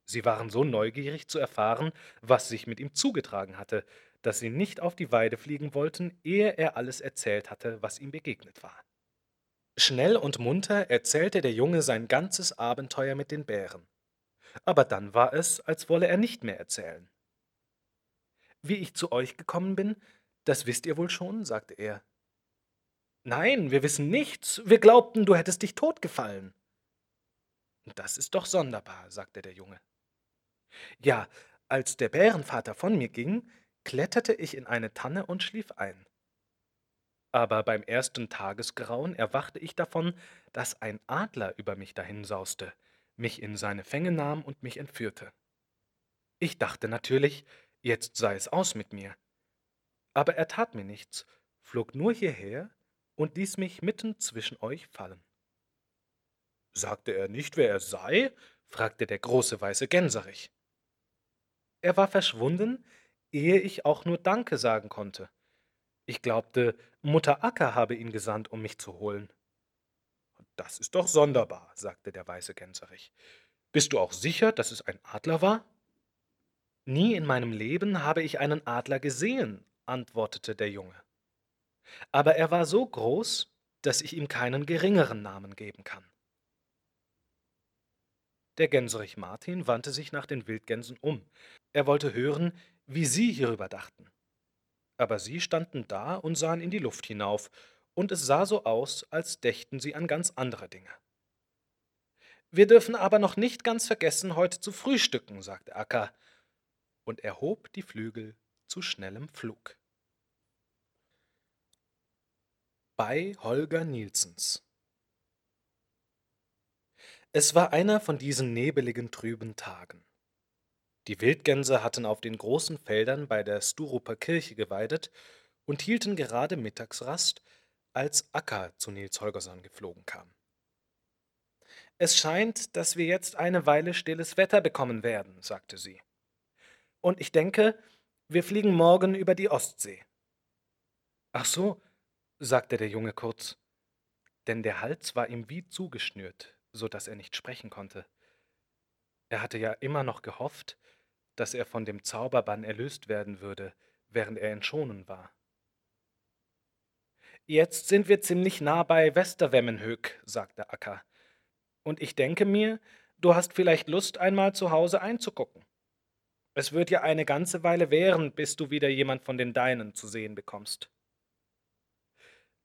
Sie waren so neugierig zu erfahren, was sich mit ihm zugetragen hatte, dass sie nicht auf die Weide fliegen wollten, ehe er alles erzählt hatte, was ihm begegnet war. Schnell und munter erzählte der Junge sein ganzes Abenteuer mit den Bären. Aber dann war es, als wolle er nicht mehr erzählen. Wie ich zu euch gekommen bin, das wisst ihr wohl schon, sagte er. Nein, wir wissen nichts. Wir glaubten, du hättest dich totgefallen. Das ist doch sonderbar, sagte der Junge. Ja, als der Bärenvater von mir ging, kletterte ich in eine Tanne und schlief ein. Aber beim ersten Tagesgrauen erwachte ich davon, dass ein Adler über mich dahinsauste, mich in seine Fänge nahm und mich entführte. Ich dachte natürlich, jetzt sei es aus mit mir. Aber er tat mir nichts, flog nur hierher und ließ mich mitten zwischen euch fallen. Sagte er nicht, wer er sei? fragte der große weiße Gänserich. Er war verschwunden, ehe ich auch nur Danke sagen konnte. Ich glaubte, Mutter Acker habe ihn gesandt, um mich zu holen. Das ist doch sonderbar, sagte der weiße Gänserich. Bist du auch sicher, dass es ein Adler war? Nie in meinem Leben habe ich einen Adler gesehen, antwortete der Junge. Aber er war so groß, dass ich ihm keinen geringeren Namen geben kann. Der Gänserich Martin wandte sich nach den Wildgänsen um. Er wollte hören, wie sie hierüber dachten. Aber sie standen da und sahen in die Luft hinauf, und es sah so aus, als dächten sie an ganz andere Dinge. Wir dürfen aber noch nicht ganz vergessen, heute zu frühstücken, sagte Akka, und er hob die Flügel zu schnellem Flug. Bei Holger Nielsens Es war einer von diesen nebeligen, trüben Tagen. Die Wildgänse hatten auf den großen Feldern bei der Sturuper Kirche geweidet und hielten gerade Mittagsrast, als Akka zu Nils Holgersson geflogen kam. Es scheint, dass wir jetzt eine Weile stilles Wetter bekommen werden, sagte sie. Und ich denke, wir fliegen morgen über die Ostsee. Ach so, sagte der Junge kurz, denn der Hals war ihm wie zugeschnürt, so dass er nicht sprechen konnte. Er hatte ja immer noch gehofft, dass er von dem Zauberbann erlöst werden würde, während er entschonen war. Jetzt sind wir ziemlich nah bei Westerwemmenhög, sagte Akka. Und ich denke mir, du hast vielleicht Lust, einmal zu Hause einzugucken. Es wird ja eine ganze Weile währen, bis du wieder jemand von den Deinen zu sehen bekommst.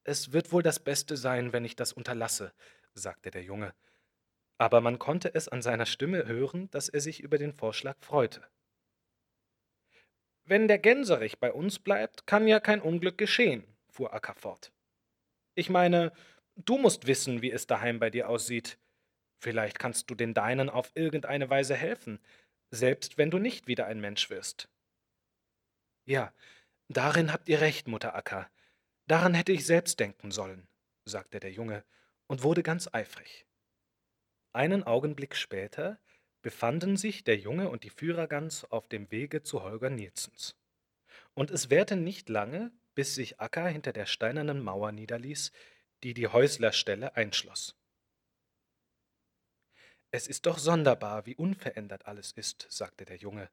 Es wird wohl das Beste sein, wenn ich das unterlasse, sagte der Junge, aber man konnte es an seiner Stimme hören, dass er sich über den Vorschlag freute. Wenn der Gänserich bei uns bleibt, kann ja kein Unglück geschehen, fuhr Acker fort. Ich meine, du musst wissen, wie es daheim bei dir aussieht. Vielleicht kannst du den Deinen auf irgendeine Weise helfen, selbst wenn du nicht wieder ein Mensch wirst. Ja, darin habt ihr recht, Mutter Acker. Daran hätte ich selbst denken sollen, sagte der Junge und wurde ganz eifrig. Einen Augenblick später befanden sich der Junge und die Führergans auf dem Wege zu Holger Nielsens. Und es währte nicht lange, bis sich Acker hinter der steinernen Mauer niederließ, die die Häuslerstelle einschloss. Es ist doch sonderbar, wie unverändert alles ist, sagte der Junge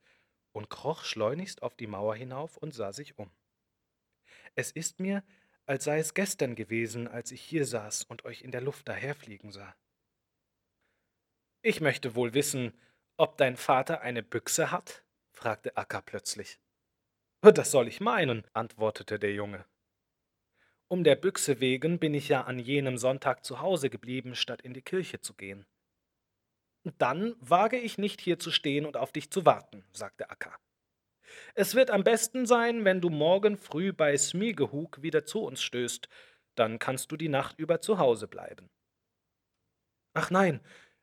und kroch schleunigst auf die Mauer hinauf und sah sich um. Es ist mir, als sei es gestern gewesen, als ich hier saß und euch in der Luft daherfliegen sah. Ich möchte wohl wissen, ob dein Vater eine Büchse hat? fragte Acker plötzlich. Das soll ich meinen, antwortete der Junge. Um der Büchse wegen bin ich ja an jenem Sonntag zu Hause geblieben, statt in die Kirche zu gehen. Dann wage ich nicht hier zu stehen und auf dich zu warten, sagte Akka. Es wird am besten sein, wenn du morgen früh bei Smigehug wieder zu uns stößt, dann kannst du die Nacht über zu Hause bleiben. Ach nein,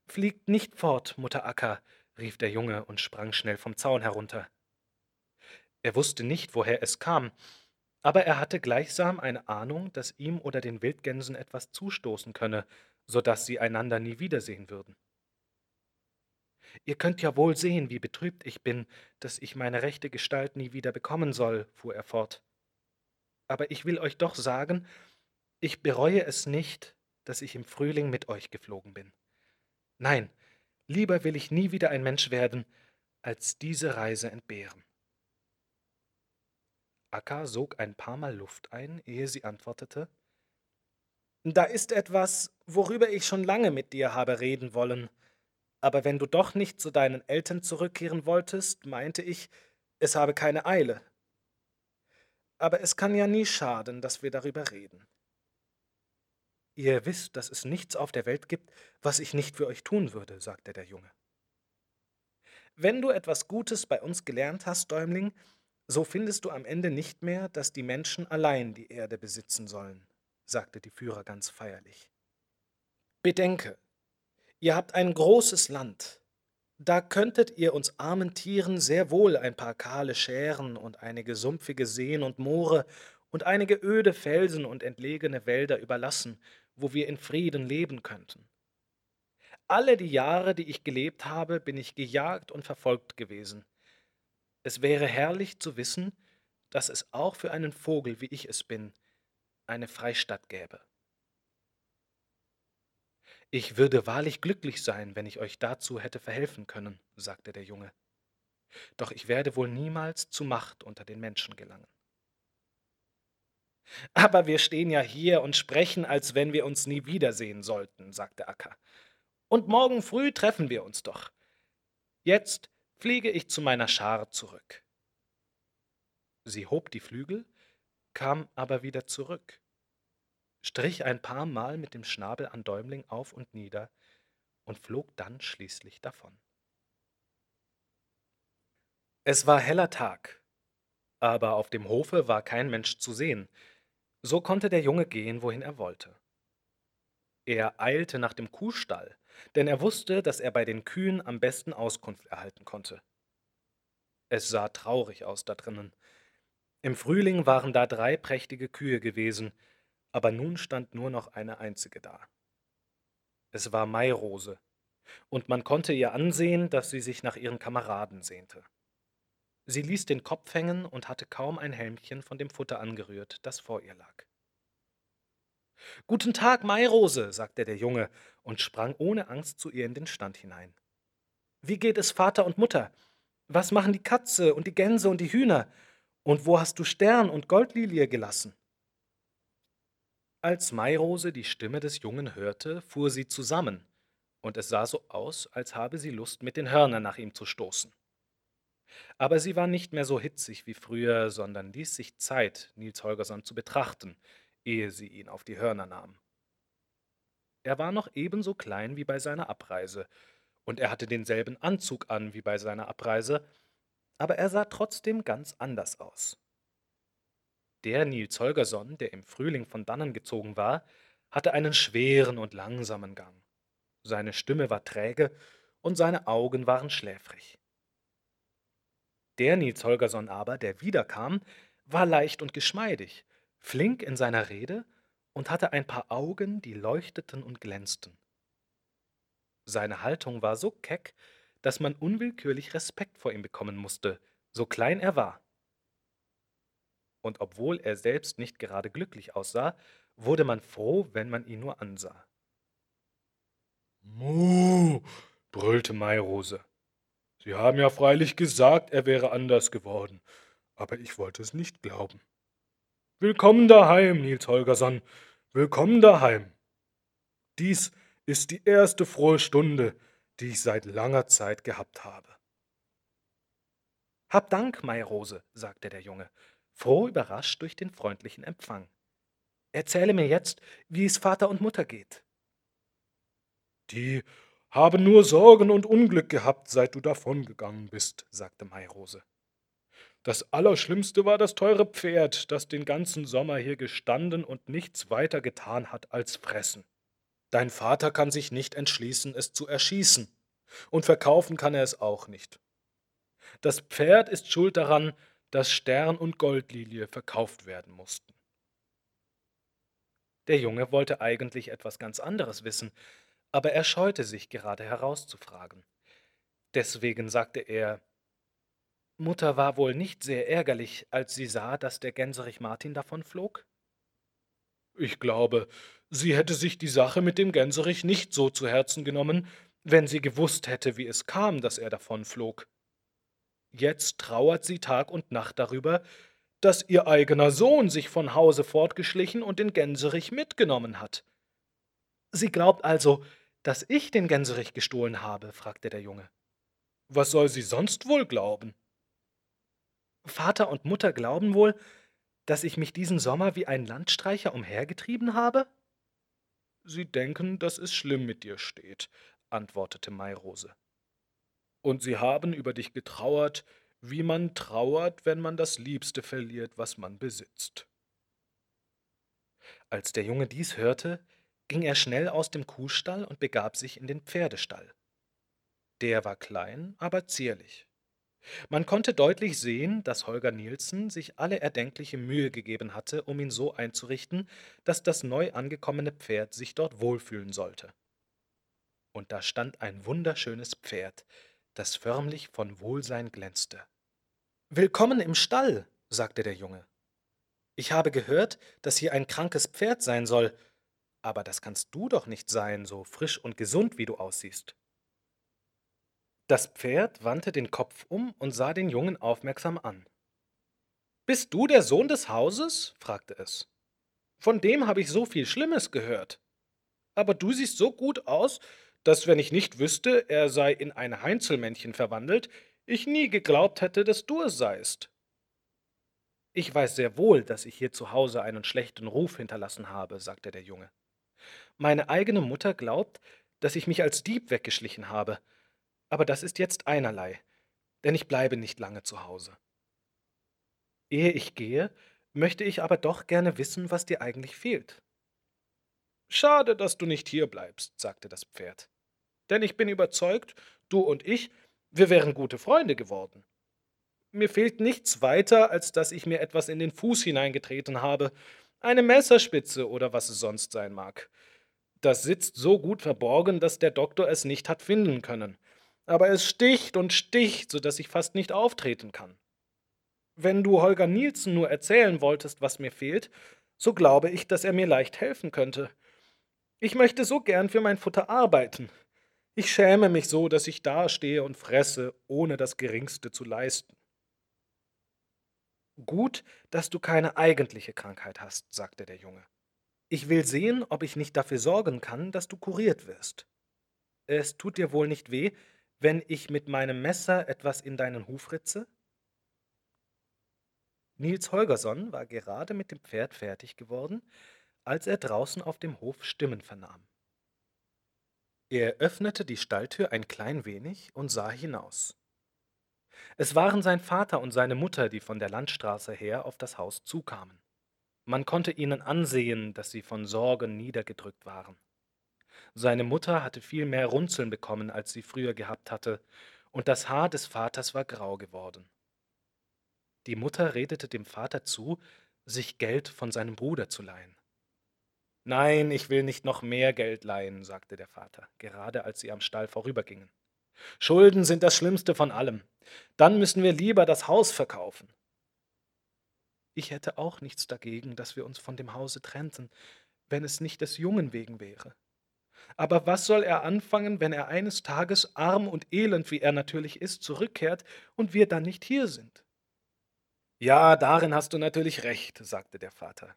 fliegt nicht fort, Mutter Akka, rief der Junge und sprang schnell vom Zaun herunter. Er wusste nicht, woher es kam, aber er hatte gleichsam eine Ahnung, dass ihm oder den Wildgänsen etwas zustoßen könne, so dass sie einander nie wiedersehen würden. Ihr könnt ja wohl sehen, wie betrübt ich bin, dass ich meine rechte Gestalt nie wieder bekommen soll, fuhr er fort. Aber ich will euch doch sagen, ich bereue es nicht, dass ich im Frühling mit euch geflogen bin. Nein, lieber will ich nie wieder ein Mensch werden, als diese Reise entbehren. Akka sog ein paar Mal Luft ein, ehe sie antwortete. Da ist etwas, worüber ich schon lange mit dir habe reden wollen. Aber wenn du doch nicht zu deinen Eltern zurückkehren wolltest, meinte ich, es habe keine Eile. Aber es kann ja nie schaden, dass wir darüber reden. Ihr wisst, dass es nichts auf der Welt gibt, was ich nicht für euch tun würde, sagte der Junge. Wenn du etwas Gutes bei uns gelernt hast, Däumling, so findest du am Ende nicht mehr, dass die Menschen allein die Erde besitzen sollen, sagte die Führer ganz feierlich. Bedenke, ihr habt ein großes Land, Da könntet ihr uns armen Tieren sehr wohl ein paar kahle Schären und einige sumpfige Seen und Moore und einige öde Felsen und entlegene Wälder überlassen, wo wir in Frieden leben könnten. Alle die Jahre, die ich gelebt habe, bin ich gejagt und verfolgt gewesen. Es wäre herrlich zu wissen, dass es auch für einen Vogel, wie ich es bin, eine Freistatt gäbe. Ich würde wahrlich glücklich sein, wenn ich euch dazu hätte verhelfen können, sagte der Junge. Doch ich werde wohl niemals zu Macht unter den Menschen gelangen. Aber wir stehen ja hier und sprechen, als wenn wir uns nie wiedersehen sollten, sagte Akka. Und morgen früh treffen wir uns doch. Jetzt fliege ich zu meiner Schar zurück. Sie hob die Flügel, kam aber wieder zurück strich ein paar Mal mit dem Schnabel an Däumling auf und nieder und flog dann schließlich davon. Es war heller Tag, aber auf dem Hofe war kein Mensch zu sehen, so konnte der Junge gehen, wohin er wollte. Er eilte nach dem Kuhstall, denn er wusste, dass er bei den Kühen am besten Auskunft erhalten konnte. Es sah traurig aus da drinnen. Im Frühling waren da drei prächtige Kühe gewesen, aber nun stand nur noch eine einzige da. Es war Mairose, und man konnte ihr ansehen, dass sie sich nach ihren Kameraden sehnte. Sie ließ den Kopf hängen und hatte kaum ein Helmchen von dem Futter angerührt, das vor ihr lag. Guten Tag, Mairose, sagte der Junge und sprang ohne Angst zu ihr in den Stand hinein. Wie geht es Vater und Mutter? Was machen die Katze und die Gänse und die Hühner? Und wo hast du Stern und Goldlilie gelassen? Als Mairose die Stimme des Jungen hörte, fuhr sie zusammen, und es sah so aus, als habe sie Lust, mit den Hörnern nach ihm zu stoßen. Aber sie war nicht mehr so hitzig wie früher, sondern ließ sich Zeit, Nils Holgersson zu betrachten, ehe sie ihn auf die Hörner nahm. Er war noch ebenso klein wie bei seiner Abreise, und er hatte denselben Anzug an wie bei seiner Abreise, aber er sah trotzdem ganz anders aus. Der Nils Holgersson, der im Frühling von dannen gezogen war, hatte einen schweren und langsamen Gang. Seine Stimme war träge und seine Augen waren schläfrig. Der Nils Holgersson aber, der wiederkam, war leicht und geschmeidig, flink in seiner Rede und hatte ein paar Augen, die leuchteten und glänzten. Seine Haltung war so keck, dass man unwillkürlich Respekt vor ihm bekommen musste, so klein er war und obwohl er selbst nicht gerade glücklich aussah, wurde man froh, wenn man ihn nur ansah. Muh, brüllte Mairose. Sie haben ja freilich gesagt, er wäre anders geworden, aber ich wollte es nicht glauben. Willkommen daheim, Nils Holgersson, willkommen daheim. Dies ist die erste frohe Stunde, die ich seit langer Zeit gehabt habe. Hab Dank, Mairose, sagte der Junge froh überrascht durch den freundlichen Empfang. Erzähle mir jetzt, wie es Vater und Mutter geht. Die haben nur Sorgen und Unglück gehabt, seit du davongegangen bist, sagte Mairose. Das Allerschlimmste war das teure Pferd, das den ganzen Sommer hier gestanden und nichts weiter getan hat als fressen. Dein Vater kann sich nicht entschließen, es zu erschießen, und verkaufen kann er es auch nicht. Das Pferd ist schuld daran, dass Stern und Goldlilie verkauft werden mussten. Der Junge wollte eigentlich etwas ganz anderes wissen, aber er scheute sich gerade herauszufragen. Deswegen sagte er Mutter war wohl nicht sehr ärgerlich, als sie sah, dass der Gänserich Martin davonflog? Ich glaube, sie hätte sich die Sache mit dem Gänserich nicht so zu Herzen genommen, wenn sie gewusst hätte, wie es kam, dass er davonflog. Jetzt trauert sie Tag und Nacht darüber, dass ihr eigener Sohn sich von Hause fortgeschlichen und den Gänserich mitgenommen hat. Sie glaubt also, dass ich den Gänserich gestohlen habe? fragte der Junge. Was soll sie sonst wohl glauben? Vater und Mutter glauben wohl, dass ich mich diesen Sommer wie ein Landstreicher umhergetrieben habe? Sie denken, dass es schlimm mit dir steht, antwortete Mairose und sie haben über dich getrauert, wie man trauert, wenn man das Liebste verliert, was man besitzt. Als der Junge dies hörte, ging er schnell aus dem Kuhstall und begab sich in den Pferdestall. Der war klein, aber zierlich. Man konnte deutlich sehen, dass Holger Nielsen sich alle erdenkliche Mühe gegeben hatte, um ihn so einzurichten, dass das neu angekommene Pferd sich dort wohlfühlen sollte. Und da stand ein wunderschönes Pferd, das förmlich von Wohlsein glänzte. Willkommen im Stall, sagte der Junge. Ich habe gehört, dass hier ein krankes Pferd sein soll, aber das kannst du doch nicht sein, so frisch und gesund, wie du aussiehst. Das Pferd wandte den Kopf um und sah den Jungen aufmerksam an. Bist du der Sohn des Hauses? fragte es. Von dem habe ich so viel Schlimmes gehört. Aber du siehst so gut aus, dass, wenn ich nicht wüsste, er sei in ein Heinzelmännchen verwandelt, ich nie geglaubt hätte, dass du es seist. Ich weiß sehr wohl, dass ich hier zu Hause einen schlechten Ruf hinterlassen habe, sagte der Junge. Meine eigene Mutter glaubt, dass ich mich als Dieb weggeschlichen habe, aber das ist jetzt einerlei, denn ich bleibe nicht lange zu Hause. Ehe ich gehe, möchte ich aber doch gerne wissen, was dir eigentlich fehlt. Schade, dass du nicht hier bleibst, sagte das Pferd. Denn ich bin überzeugt, du und ich, wir wären gute Freunde geworden. Mir fehlt nichts weiter, als dass ich mir etwas in den Fuß hineingetreten habe, eine Messerspitze oder was es sonst sein mag. Das sitzt so gut verborgen, dass der Doktor es nicht hat finden können aber es sticht und sticht, so dass ich fast nicht auftreten kann. Wenn du Holger Nielsen nur erzählen wolltest, was mir fehlt, so glaube ich, dass er mir leicht helfen könnte. Ich möchte so gern für mein Futter arbeiten. Ich schäme mich so, dass ich dastehe und fresse, ohne das Geringste zu leisten. Gut, dass du keine eigentliche Krankheit hast, sagte der Junge. Ich will sehen, ob ich nicht dafür sorgen kann, dass du kuriert wirst. Es tut dir wohl nicht weh, wenn ich mit meinem Messer etwas in deinen Huf ritze? Nils Holgersson war gerade mit dem Pferd fertig geworden, als er draußen auf dem Hof Stimmen vernahm. Er öffnete die Stalltür ein klein wenig und sah hinaus. Es waren sein Vater und seine Mutter, die von der Landstraße her auf das Haus zukamen. Man konnte ihnen ansehen, dass sie von Sorgen niedergedrückt waren. Seine Mutter hatte viel mehr Runzeln bekommen, als sie früher gehabt hatte, und das Haar des Vaters war grau geworden. Die Mutter redete dem Vater zu, sich Geld von seinem Bruder zu leihen. Nein, ich will nicht noch mehr Geld leihen, sagte der Vater, gerade als sie am Stall vorübergingen. Schulden sind das Schlimmste von allem. Dann müssen wir lieber das Haus verkaufen. Ich hätte auch nichts dagegen, dass wir uns von dem Hause trennten, wenn es nicht des Jungen wegen wäre. Aber was soll er anfangen, wenn er eines Tages arm und elend, wie er natürlich ist, zurückkehrt und wir dann nicht hier sind? Ja, darin hast du natürlich recht, sagte der Vater.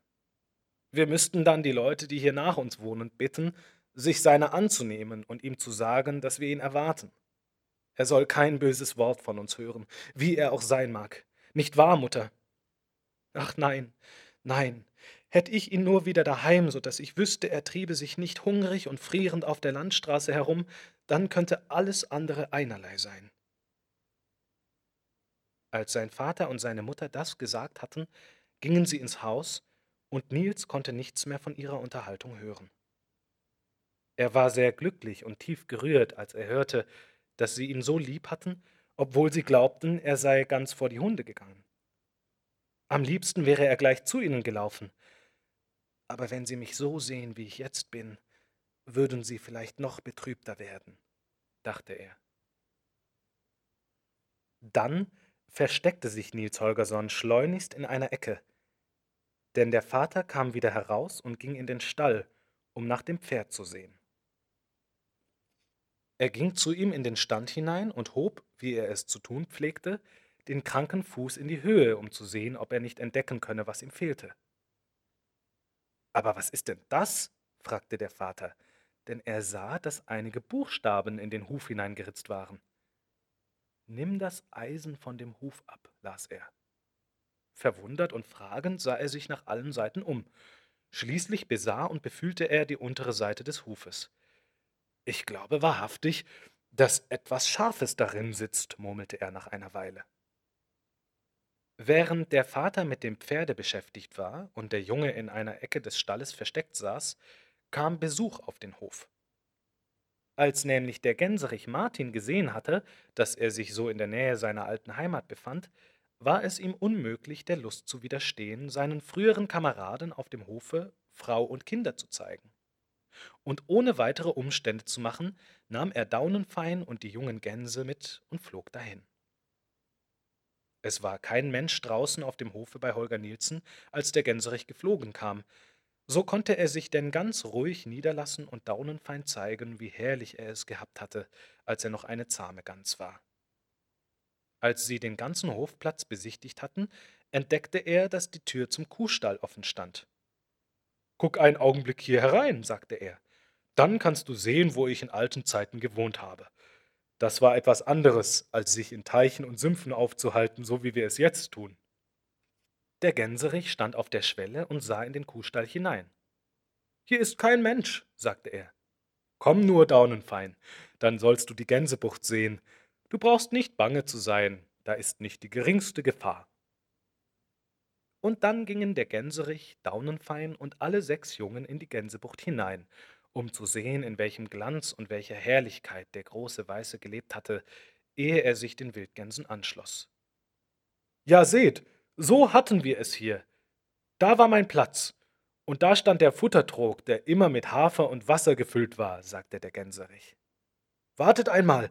Wir müssten dann die Leute, die hier nach uns wohnen, bitten, sich seiner anzunehmen und ihm zu sagen, dass wir ihn erwarten. Er soll kein böses Wort von uns hören, wie er auch sein mag. Nicht wahr, Mutter? Ach nein, nein, Hätt ich ihn nur wieder daheim, so dass ich wüsste, er triebe sich nicht hungrig und frierend auf der Landstraße herum, dann könnte alles andere einerlei sein. Als sein Vater und seine Mutter das gesagt hatten, gingen sie ins Haus, und Nils konnte nichts mehr von ihrer Unterhaltung hören. Er war sehr glücklich und tief gerührt, als er hörte, dass sie ihn so lieb hatten, obwohl sie glaubten, er sei ganz vor die Hunde gegangen. Am liebsten wäre er gleich zu ihnen gelaufen, aber wenn Sie mich so sehen, wie ich jetzt bin, würden Sie vielleicht noch betrübter werden, dachte er. Dann versteckte sich Nils Holgersson schleunigst in einer Ecke, denn der Vater kam wieder heraus und ging in den Stall, um nach dem Pferd zu sehen. Er ging zu ihm in den Stand hinein und hob, wie er es zu tun pflegte, den kranken Fuß in die Höhe, um zu sehen, ob er nicht entdecken könne, was ihm fehlte. Aber was ist denn das? fragte der Vater, denn er sah, dass einige Buchstaben in den Huf hineingeritzt waren. Nimm das Eisen von dem Huf ab, las er. Verwundert und fragend sah er sich nach allen Seiten um. Schließlich besah und befühlte er die untere Seite des Hufes. Ich glaube wahrhaftig, dass etwas Scharfes darin sitzt, murmelte er nach einer Weile. Während der Vater mit dem Pferde beschäftigt war und der Junge in einer Ecke des Stalles versteckt saß, kam Besuch auf den Hof. Als nämlich der Gänserich Martin gesehen hatte, dass er sich so in der Nähe seiner alten Heimat befand, war es ihm unmöglich, der Lust zu widerstehen, seinen früheren Kameraden auf dem Hofe Frau und Kinder zu zeigen. Und ohne weitere Umstände zu machen, nahm er Daunenfein und die jungen Gänse mit und flog dahin. Es war kein Mensch draußen auf dem Hofe bei Holger Nielsen, als der Gänserich geflogen kam. So konnte er sich denn ganz ruhig niederlassen und Daunenfein zeigen, wie herrlich er es gehabt hatte, als er noch eine zahme Gans war. Als sie den ganzen Hofplatz besichtigt hatten, entdeckte er, dass die Tür zum Kuhstall offen stand. Guck einen Augenblick hier herein, sagte er. Dann kannst du sehen, wo ich in alten Zeiten gewohnt habe. Das war etwas anderes, als sich in Teichen und Sümpfen aufzuhalten, so wie wir es jetzt tun. Der Gänserich stand auf der Schwelle und sah in den Kuhstall hinein. Hier ist kein Mensch, sagte er. Komm nur, Daunenfein, dann sollst du die Gänsebucht sehen. Du brauchst nicht bange zu sein, da ist nicht die geringste Gefahr. Und dann gingen der Gänserich, Daunenfein und alle sechs Jungen in die Gänsebucht hinein, um zu sehen, in welchem Glanz und welcher Herrlichkeit der große Weiße gelebt hatte, ehe er sich den Wildgänsen anschloss. Ja, seht, so hatten wir es hier. Da war mein Platz, und da stand der Futtertrog, der immer mit Hafer und Wasser gefüllt war, sagte der Gänserich. Wartet einmal,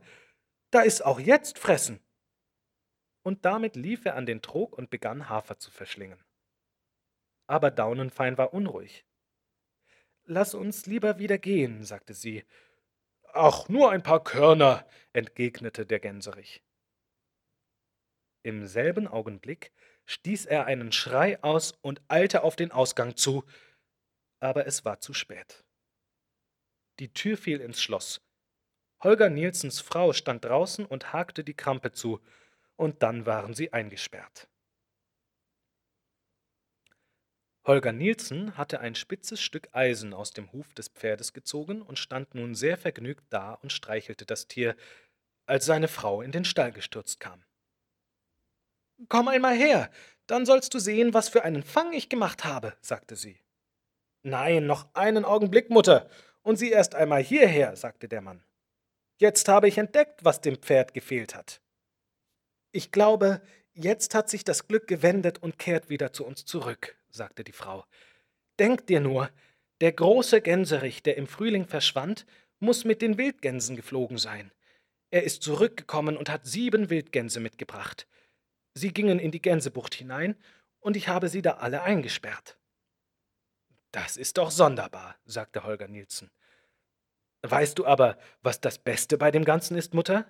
da ist auch jetzt Fressen und damit lief er an den Trog und begann Hafer zu verschlingen. Aber Daunenfein war unruhig. Lass uns lieber wieder gehen, sagte sie. Ach, nur ein paar Körner, entgegnete der Gänserich. Im selben Augenblick stieß er einen Schrei aus und eilte auf den Ausgang zu, aber es war zu spät. Die Tür fiel ins Schloss. Holger Nielsens Frau stand draußen und hakte die Krampe zu, und dann waren sie eingesperrt. Holger Nielsen hatte ein spitzes Stück Eisen aus dem Huf des Pferdes gezogen und stand nun sehr vergnügt da und streichelte das Tier, als seine Frau in den Stall gestürzt kam. Komm einmal her, dann sollst du sehen, was für einen Fang ich gemacht habe, sagte sie. Nein, noch einen Augenblick, Mutter, und sieh erst einmal hierher, sagte der Mann. Jetzt habe ich entdeckt, was dem Pferd gefehlt hat. Ich glaube, jetzt hat sich das Glück gewendet und kehrt wieder zu uns zurück, sagte die Frau. Denk dir nur, der große Gänserich, der im Frühling verschwand, muss mit den Wildgänsen geflogen sein. Er ist zurückgekommen und hat sieben Wildgänse mitgebracht. Sie gingen in die Gänsebucht hinein, und ich habe sie da alle eingesperrt. Das ist doch sonderbar, sagte Holger Nielsen. Weißt du aber, was das Beste bei dem Ganzen ist, Mutter?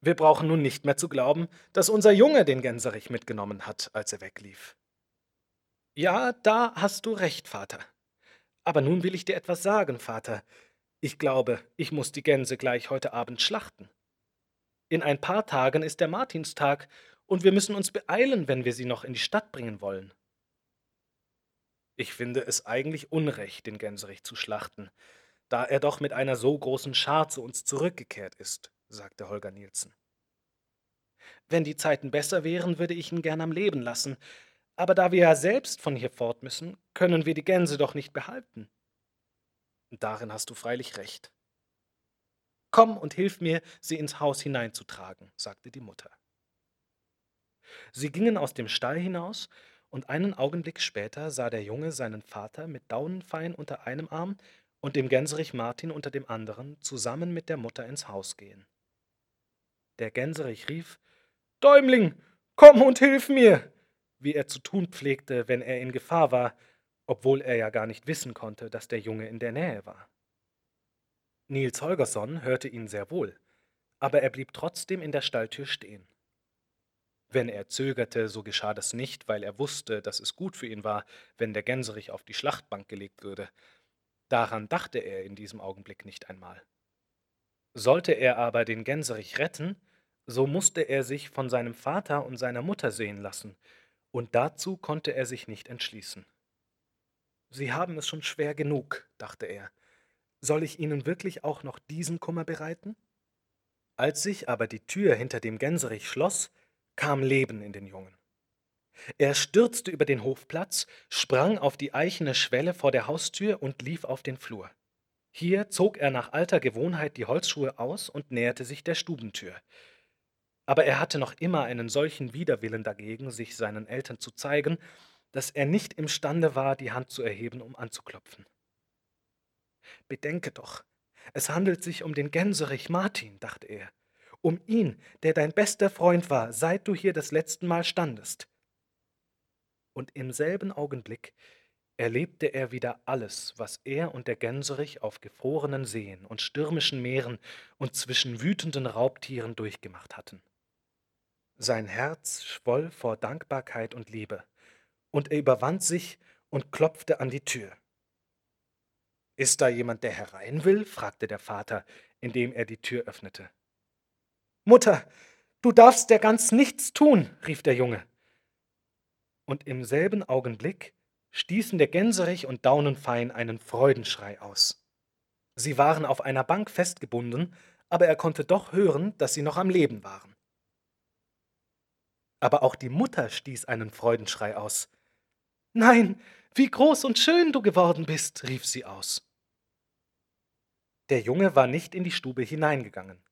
Wir brauchen nun nicht mehr zu glauben, dass unser Junge den Gänserich mitgenommen hat, als er weglief. Ja, da hast du recht, Vater. Aber nun will ich dir etwas sagen, Vater. Ich glaube, ich muss die Gänse gleich heute Abend schlachten. In ein paar Tagen ist der Martinstag, und wir müssen uns beeilen, wenn wir sie noch in die Stadt bringen wollen. Ich finde es eigentlich unrecht, den Gänserich zu schlachten, da er doch mit einer so großen Schar zu uns zurückgekehrt ist sagte Holger Nielsen. Wenn die Zeiten besser wären, würde ich ihn gern am Leben lassen, aber da wir ja selbst von hier fort müssen, können wir die Gänse doch nicht behalten. Darin hast du freilich recht. Komm und hilf mir, sie ins Haus hineinzutragen, sagte die Mutter. Sie gingen aus dem Stall hinaus, und einen Augenblick später sah der Junge seinen Vater mit Daunenfein unter einem Arm und dem Gänserich Martin unter dem anderen zusammen mit der Mutter ins Haus gehen. Der Gänserich rief Däumling, komm und hilf mir, wie er zu tun pflegte, wenn er in Gefahr war, obwohl er ja gar nicht wissen konnte, dass der Junge in der Nähe war. Nils Holgersson hörte ihn sehr wohl, aber er blieb trotzdem in der Stalltür stehen. Wenn er zögerte, so geschah das nicht, weil er wusste, dass es gut für ihn war, wenn der Gänserich auf die Schlachtbank gelegt würde. Daran dachte er in diesem Augenblick nicht einmal. Sollte er aber den Gänserich retten, so musste er sich von seinem Vater und seiner Mutter sehen lassen, und dazu konnte er sich nicht entschließen. Sie haben es schon schwer genug, dachte er. Soll ich ihnen wirklich auch noch diesen Kummer bereiten? Als sich aber die Tür hinter dem Gänserich schloss, kam Leben in den Jungen. Er stürzte über den Hofplatz, sprang auf die eichene Schwelle vor der Haustür und lief auf den Flur. Hier zog er nach alter Gewohnheit die Holzschuhe aus und näherte sich der Stubentür. Aber er hatte noch immer einen solchen Widerwillen dagegen, sich seinen Eltern zu zeigen, dass er nicht imstande war, die Hand zu erheben, um anzuklopfen. Bedenke doch, es handelt sich um den Gänserich Martin, dachte er, um ihn, der dein bester Freund war, seit du hier das letzte Mal standest. Und im selben Augenblick erlebte er wieder alles, was er und der Gänserich auf gefrorenen Seen und stürmischen Meeren und zwischen wütenden Raubtieren durchgemacht hatten. Sein Herz schwoll vor Dankbarkeit und Liebe, und er überwand sich und klopfte an die Tür. Ist da jemand, der herein will? fragte der Vater, indem er die Tür öffnete. Mutter, du darfst der ganz nichts tun, rief der Junge. Und im selben Augenblick stießen der Gänserich und Daunenfein einen Freudenschrei aus. Sie waren auf einer Bank festgebunden, aber er konnte doch hören, dass sie noch am Leben waren. Aber auch die Mutter stieß einen Freudenschrei aus. Nein, wie groß und schön du geworden bist, rief sie aus. Der Junge war nicht in die Stube hineingegangen.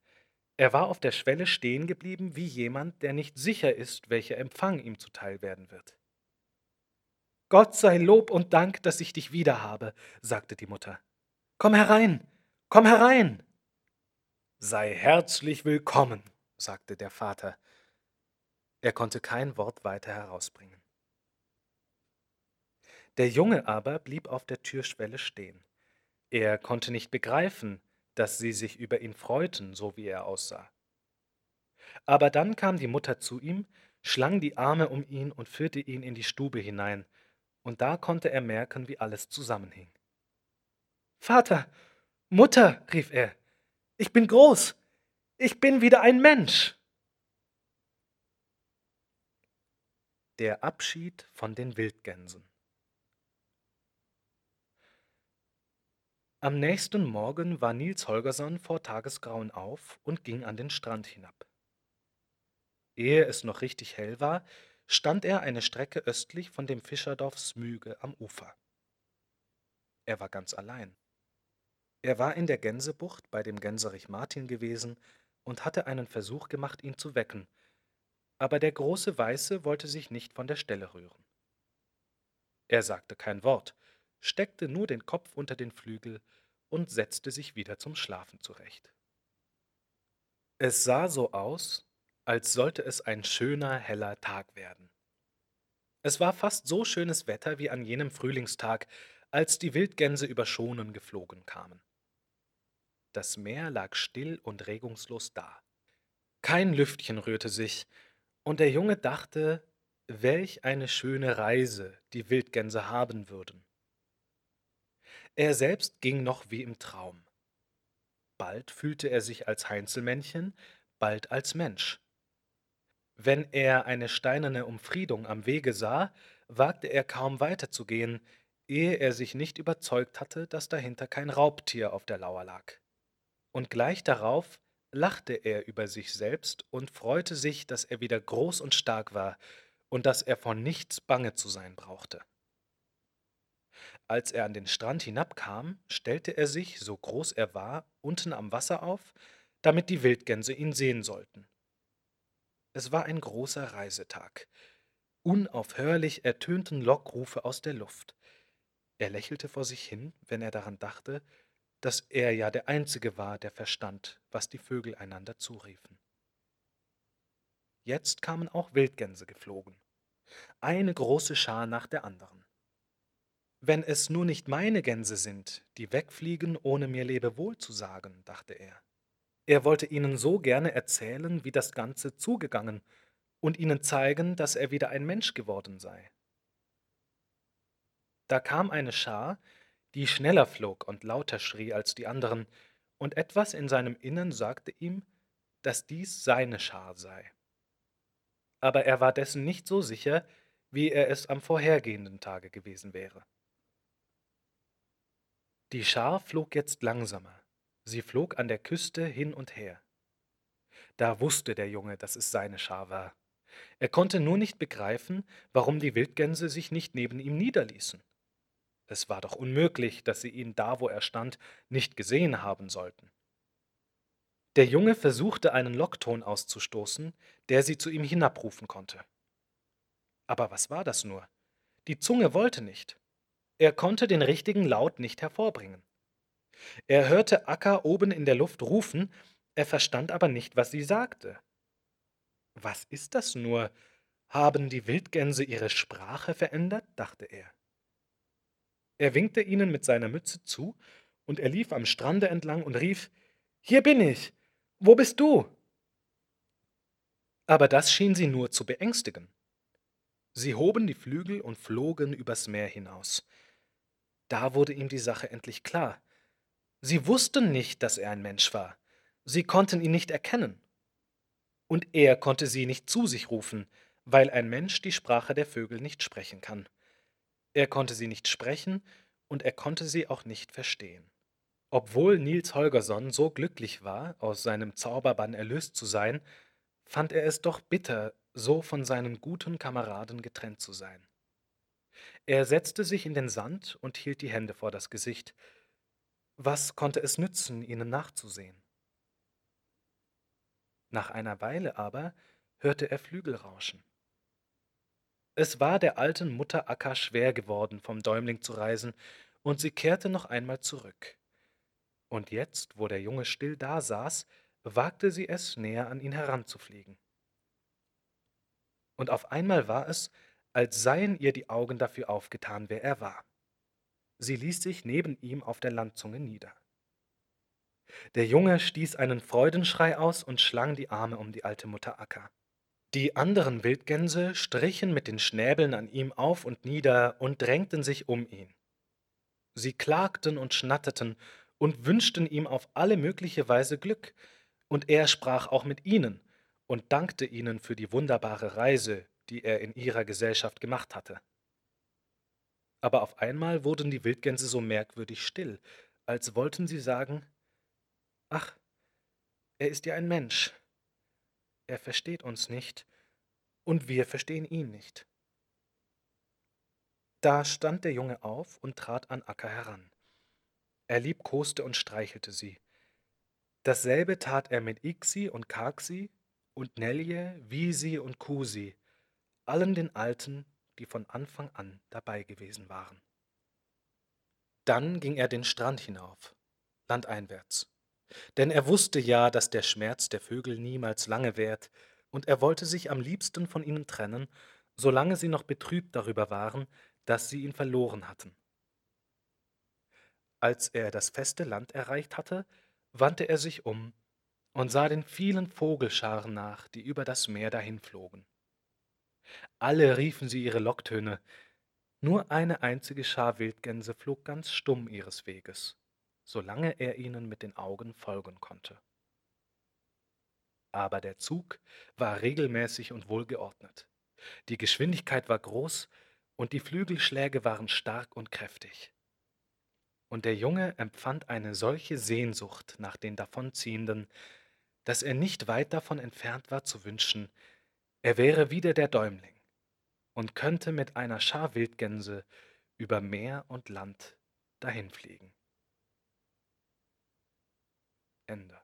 Er war auf der Schwelle stehen geblieben wie jemand, der nicht sicher ist, welcher Empfang ihm zuteil werden wird. Gott sei Lob und Dank, dass ich dich wieder habe, sagte die Mutter. Komm herein, komm herein. Sei herzlich willkommen, sagte der Vater. Er konnte kein Wort weiter herausbringen. Der Junge aber blieb auf der Türschwelle stehen. Er konnte nicht begreifen, dass sie sich über ihn freuten, so wie er aussah. Aber dann kam die Mutter zu ihm, schlang die Arme um ihn und führte ihn in die Stube hinein, und da konnte er merken, wie alles zusammenhing. Vater, Mutter, rief er, ich bin groß, ich bin wieder ein Mensch. Der Abschied von den Wildgänsen Am nächsten Morgen war Nils Holgersson vor Tagesgrauen auf und ging an den Strand hinab. Ehe es noch richtig hell war, stand er eine Strecke östlich von dem Fischerdorf Smüge am Ufer. Er war ganz allein. Er war in der Gänsebucht bei dem Gänserich Martin gewesen und hatte einen Versuch gemacht, ihn zu wecken, aber der große Weiße wollte sich nicht von der Stelle rühren. Er sagte kein Wort, steckte nur den Kopf unter den Flügel und setzte sich wieder zum Schlafen zurecht. Es sah so aus, als sollte es ein schöner, heller Tag werden. Es war fast so schönes Wetter wie an jenem Frühlingstag, als die Wildgänse über Schonen geflogen kamen. Das Meer lag still und regungslos da. Kein Lüftchen rührte sich, und der Junge dachte, welch eine schöne Reise die Wildgänse haben würden. Er selbst ging noch wie im Traum. Bald fühlte er sich als Heinzelmännchen, bald als Mensch. Wenn er eine steinerne Umfriedung am Wege sah, wagte er kaum weiterzugehen, ehe er sich nicht überzeugt hatte, dass dahinter kein Raubtier auf der Lauer lag. Und gleich darauf lachte er über sich selbst und freute sich, dass er wieder groß und stark war und dass er vor nichts bange zu sein brauchte. Als er an den Strand hinabkam, stellte er sich, so groß er war, unten am Wasser auf, damit die Wildgänse ihn sehen sollten. Es war ein großer Reisetag. Unaufhörlich ertönten Lockrufe aus der Luft. Er lächelte vor sich hin, wenn er daran dachte, dass er ja der Einzige war, der verstand, was die Vögel einander zuriefen. Jetzt kamen auch Wildgänse geflogen, eine große Schar nach der anderen. Wenn es nur nicht meine Gänse sind, die wegfliegen, ohne mir Lebewohl zu sagen, dachte er. Er wollte ihnen so gerne erzählen, wie das Ganze zugegangen, und ihnen zeigen, dass er wieder ein Mensch geworden sei. Da kam eine Schar, die schneller flog und lauter schrie als die anderen, und etwas in seinem Innern sagte ihm, dass dies seine Schar sei. Aber er war dessen nicht so sicher, wie er es am vorhergehenden Tage gewesen wäre. Die Schar flog jetzt langsamer. Sie flog an der Küste hin und her. Da wusste der Junge, dass es seine Schar war. Er konnte nur nicht begreifen, warum die Wildgänse sich nicht neben ihm niederließen. Es war doch unmöglich, dass sie ihn da, wo er stand, nicht gesehen haben sollten. Der Junge versuchte einen Lockton auszustoßen, der sie zu ihm hinabrufen konnte. Aber was war das nur? Die Zunge wollte nicht. Er konnte den richtigen Laut nicht hervorbringen. Er hörte Akka oben in der Luft rufen, er verstand aber nicht, was sie sagte. Was ist das nur? Haben die Wildgänse ihre Sprache verändert? dachte er. Er winkte ihnen mit seiner Mütze zu, und er lief am Strande entlang und rief Hier bin ich. Wo bist du? Aber das schien sie nur zu beängstigen. Sie hoben die Flügel und flogen übers Meer hinaus. Da wurde ihm die Sache endlich klar. Sie wussten nicht, dass er ein Mensch war. Sie konnten ihn nicht erkennen. Und er konnte sie nicht zu sich rufen, weil ein Mensch die Sprache der Vögel nicht sprechen kann. Er konnte sie nicht sprechen und er konnte sie auch nicht verstehen. Obwohl Nils Holgersson so glücklich war, aus seinem Zauberbann erlöst zu sein, fand er es doch bitter, so von seinen guten Kameraden getrennt zu sein. Er setzte sich in den Sand und hielt die Hände vor das Gesicht. Was konnte es nützen, ihnen nachzusehen? Nach einer Weile aber hörte er Flügel rauschen. Es war der alten Mutter Akka schwer geworden, vom Däumling zu reisen, und sie kehrte noch einmal zurück. Und jetzt, wo der Junge still dasaß, wagte sie es, näher an ihn heranzufliegen. Und auf einmal war es, als seien ihr die Augen dafür aufgetan, wer er war. Sie ließ sich neben ihm auf der Landzunge nieder. Der Junge stieß einen Freudenschrei aus und schlang die Arme um die alte Mutter Akka. Die anderen Wildgänse strichen mit den Schnäbeln an ihm auf und nieder und drängten sich um ihn. Sie klagten und schnatterten und wünschten ihm auf alle mögliche Weise Glück, und er sprach auch mit ihnen und dankte ihnen für die wunderbare Reise, die er in ihrer Gesellschaft gemacht hatte. Aber auf einmal wurden die Wildgänse so merkwürdig still, als wollten sie sagen, Ach, er ist ja ein Mensch, er versteht uns nicht und wir verstehen ihn nicht. Da stand der Junge auf und trat an Akka heran. Er liebkoste und streichelte sie. Dasselbe tat er mit Ixi und Kaxi und Nelje, Wisi und Kusi, allen den Alten, die von Anfang an dabei gewesen waren. Dann ging er den Strand hinauf, landeinwärts. Denn er wusste ja, dass der Schmerz der Vögel niemals lange währt, und er wollte sich am liebsten von ihnen trennen, solange sie noch betrübt darüber waren, dass sie ihn verloren hatten. Als er das feste Land erreicht hatte, wandte er sich um und sah den vielen Vogelscharen nach, die über das Meer dahinflogen. Alle riefen sie ihre Locktöne, nur eine einzige Schar Wildgänse flog ganz stumm ihres Weges solange er ihnen mit den Augen folgen konnte. Aber der Zug war regelmäßig und wohlgeordnet. Die Geschwindigkeit war groß und die Flügelschläge waren stark und kräftig. Und der Junge empfand eine solche Sehnsucht nach den Davonziehenden, dass er nicht weit davon entfernt war zu wünschen, er wäre wieder der Däumling und könnte mit einer Schar Wildgänse über Meer und Land dahinfliegen. Ende.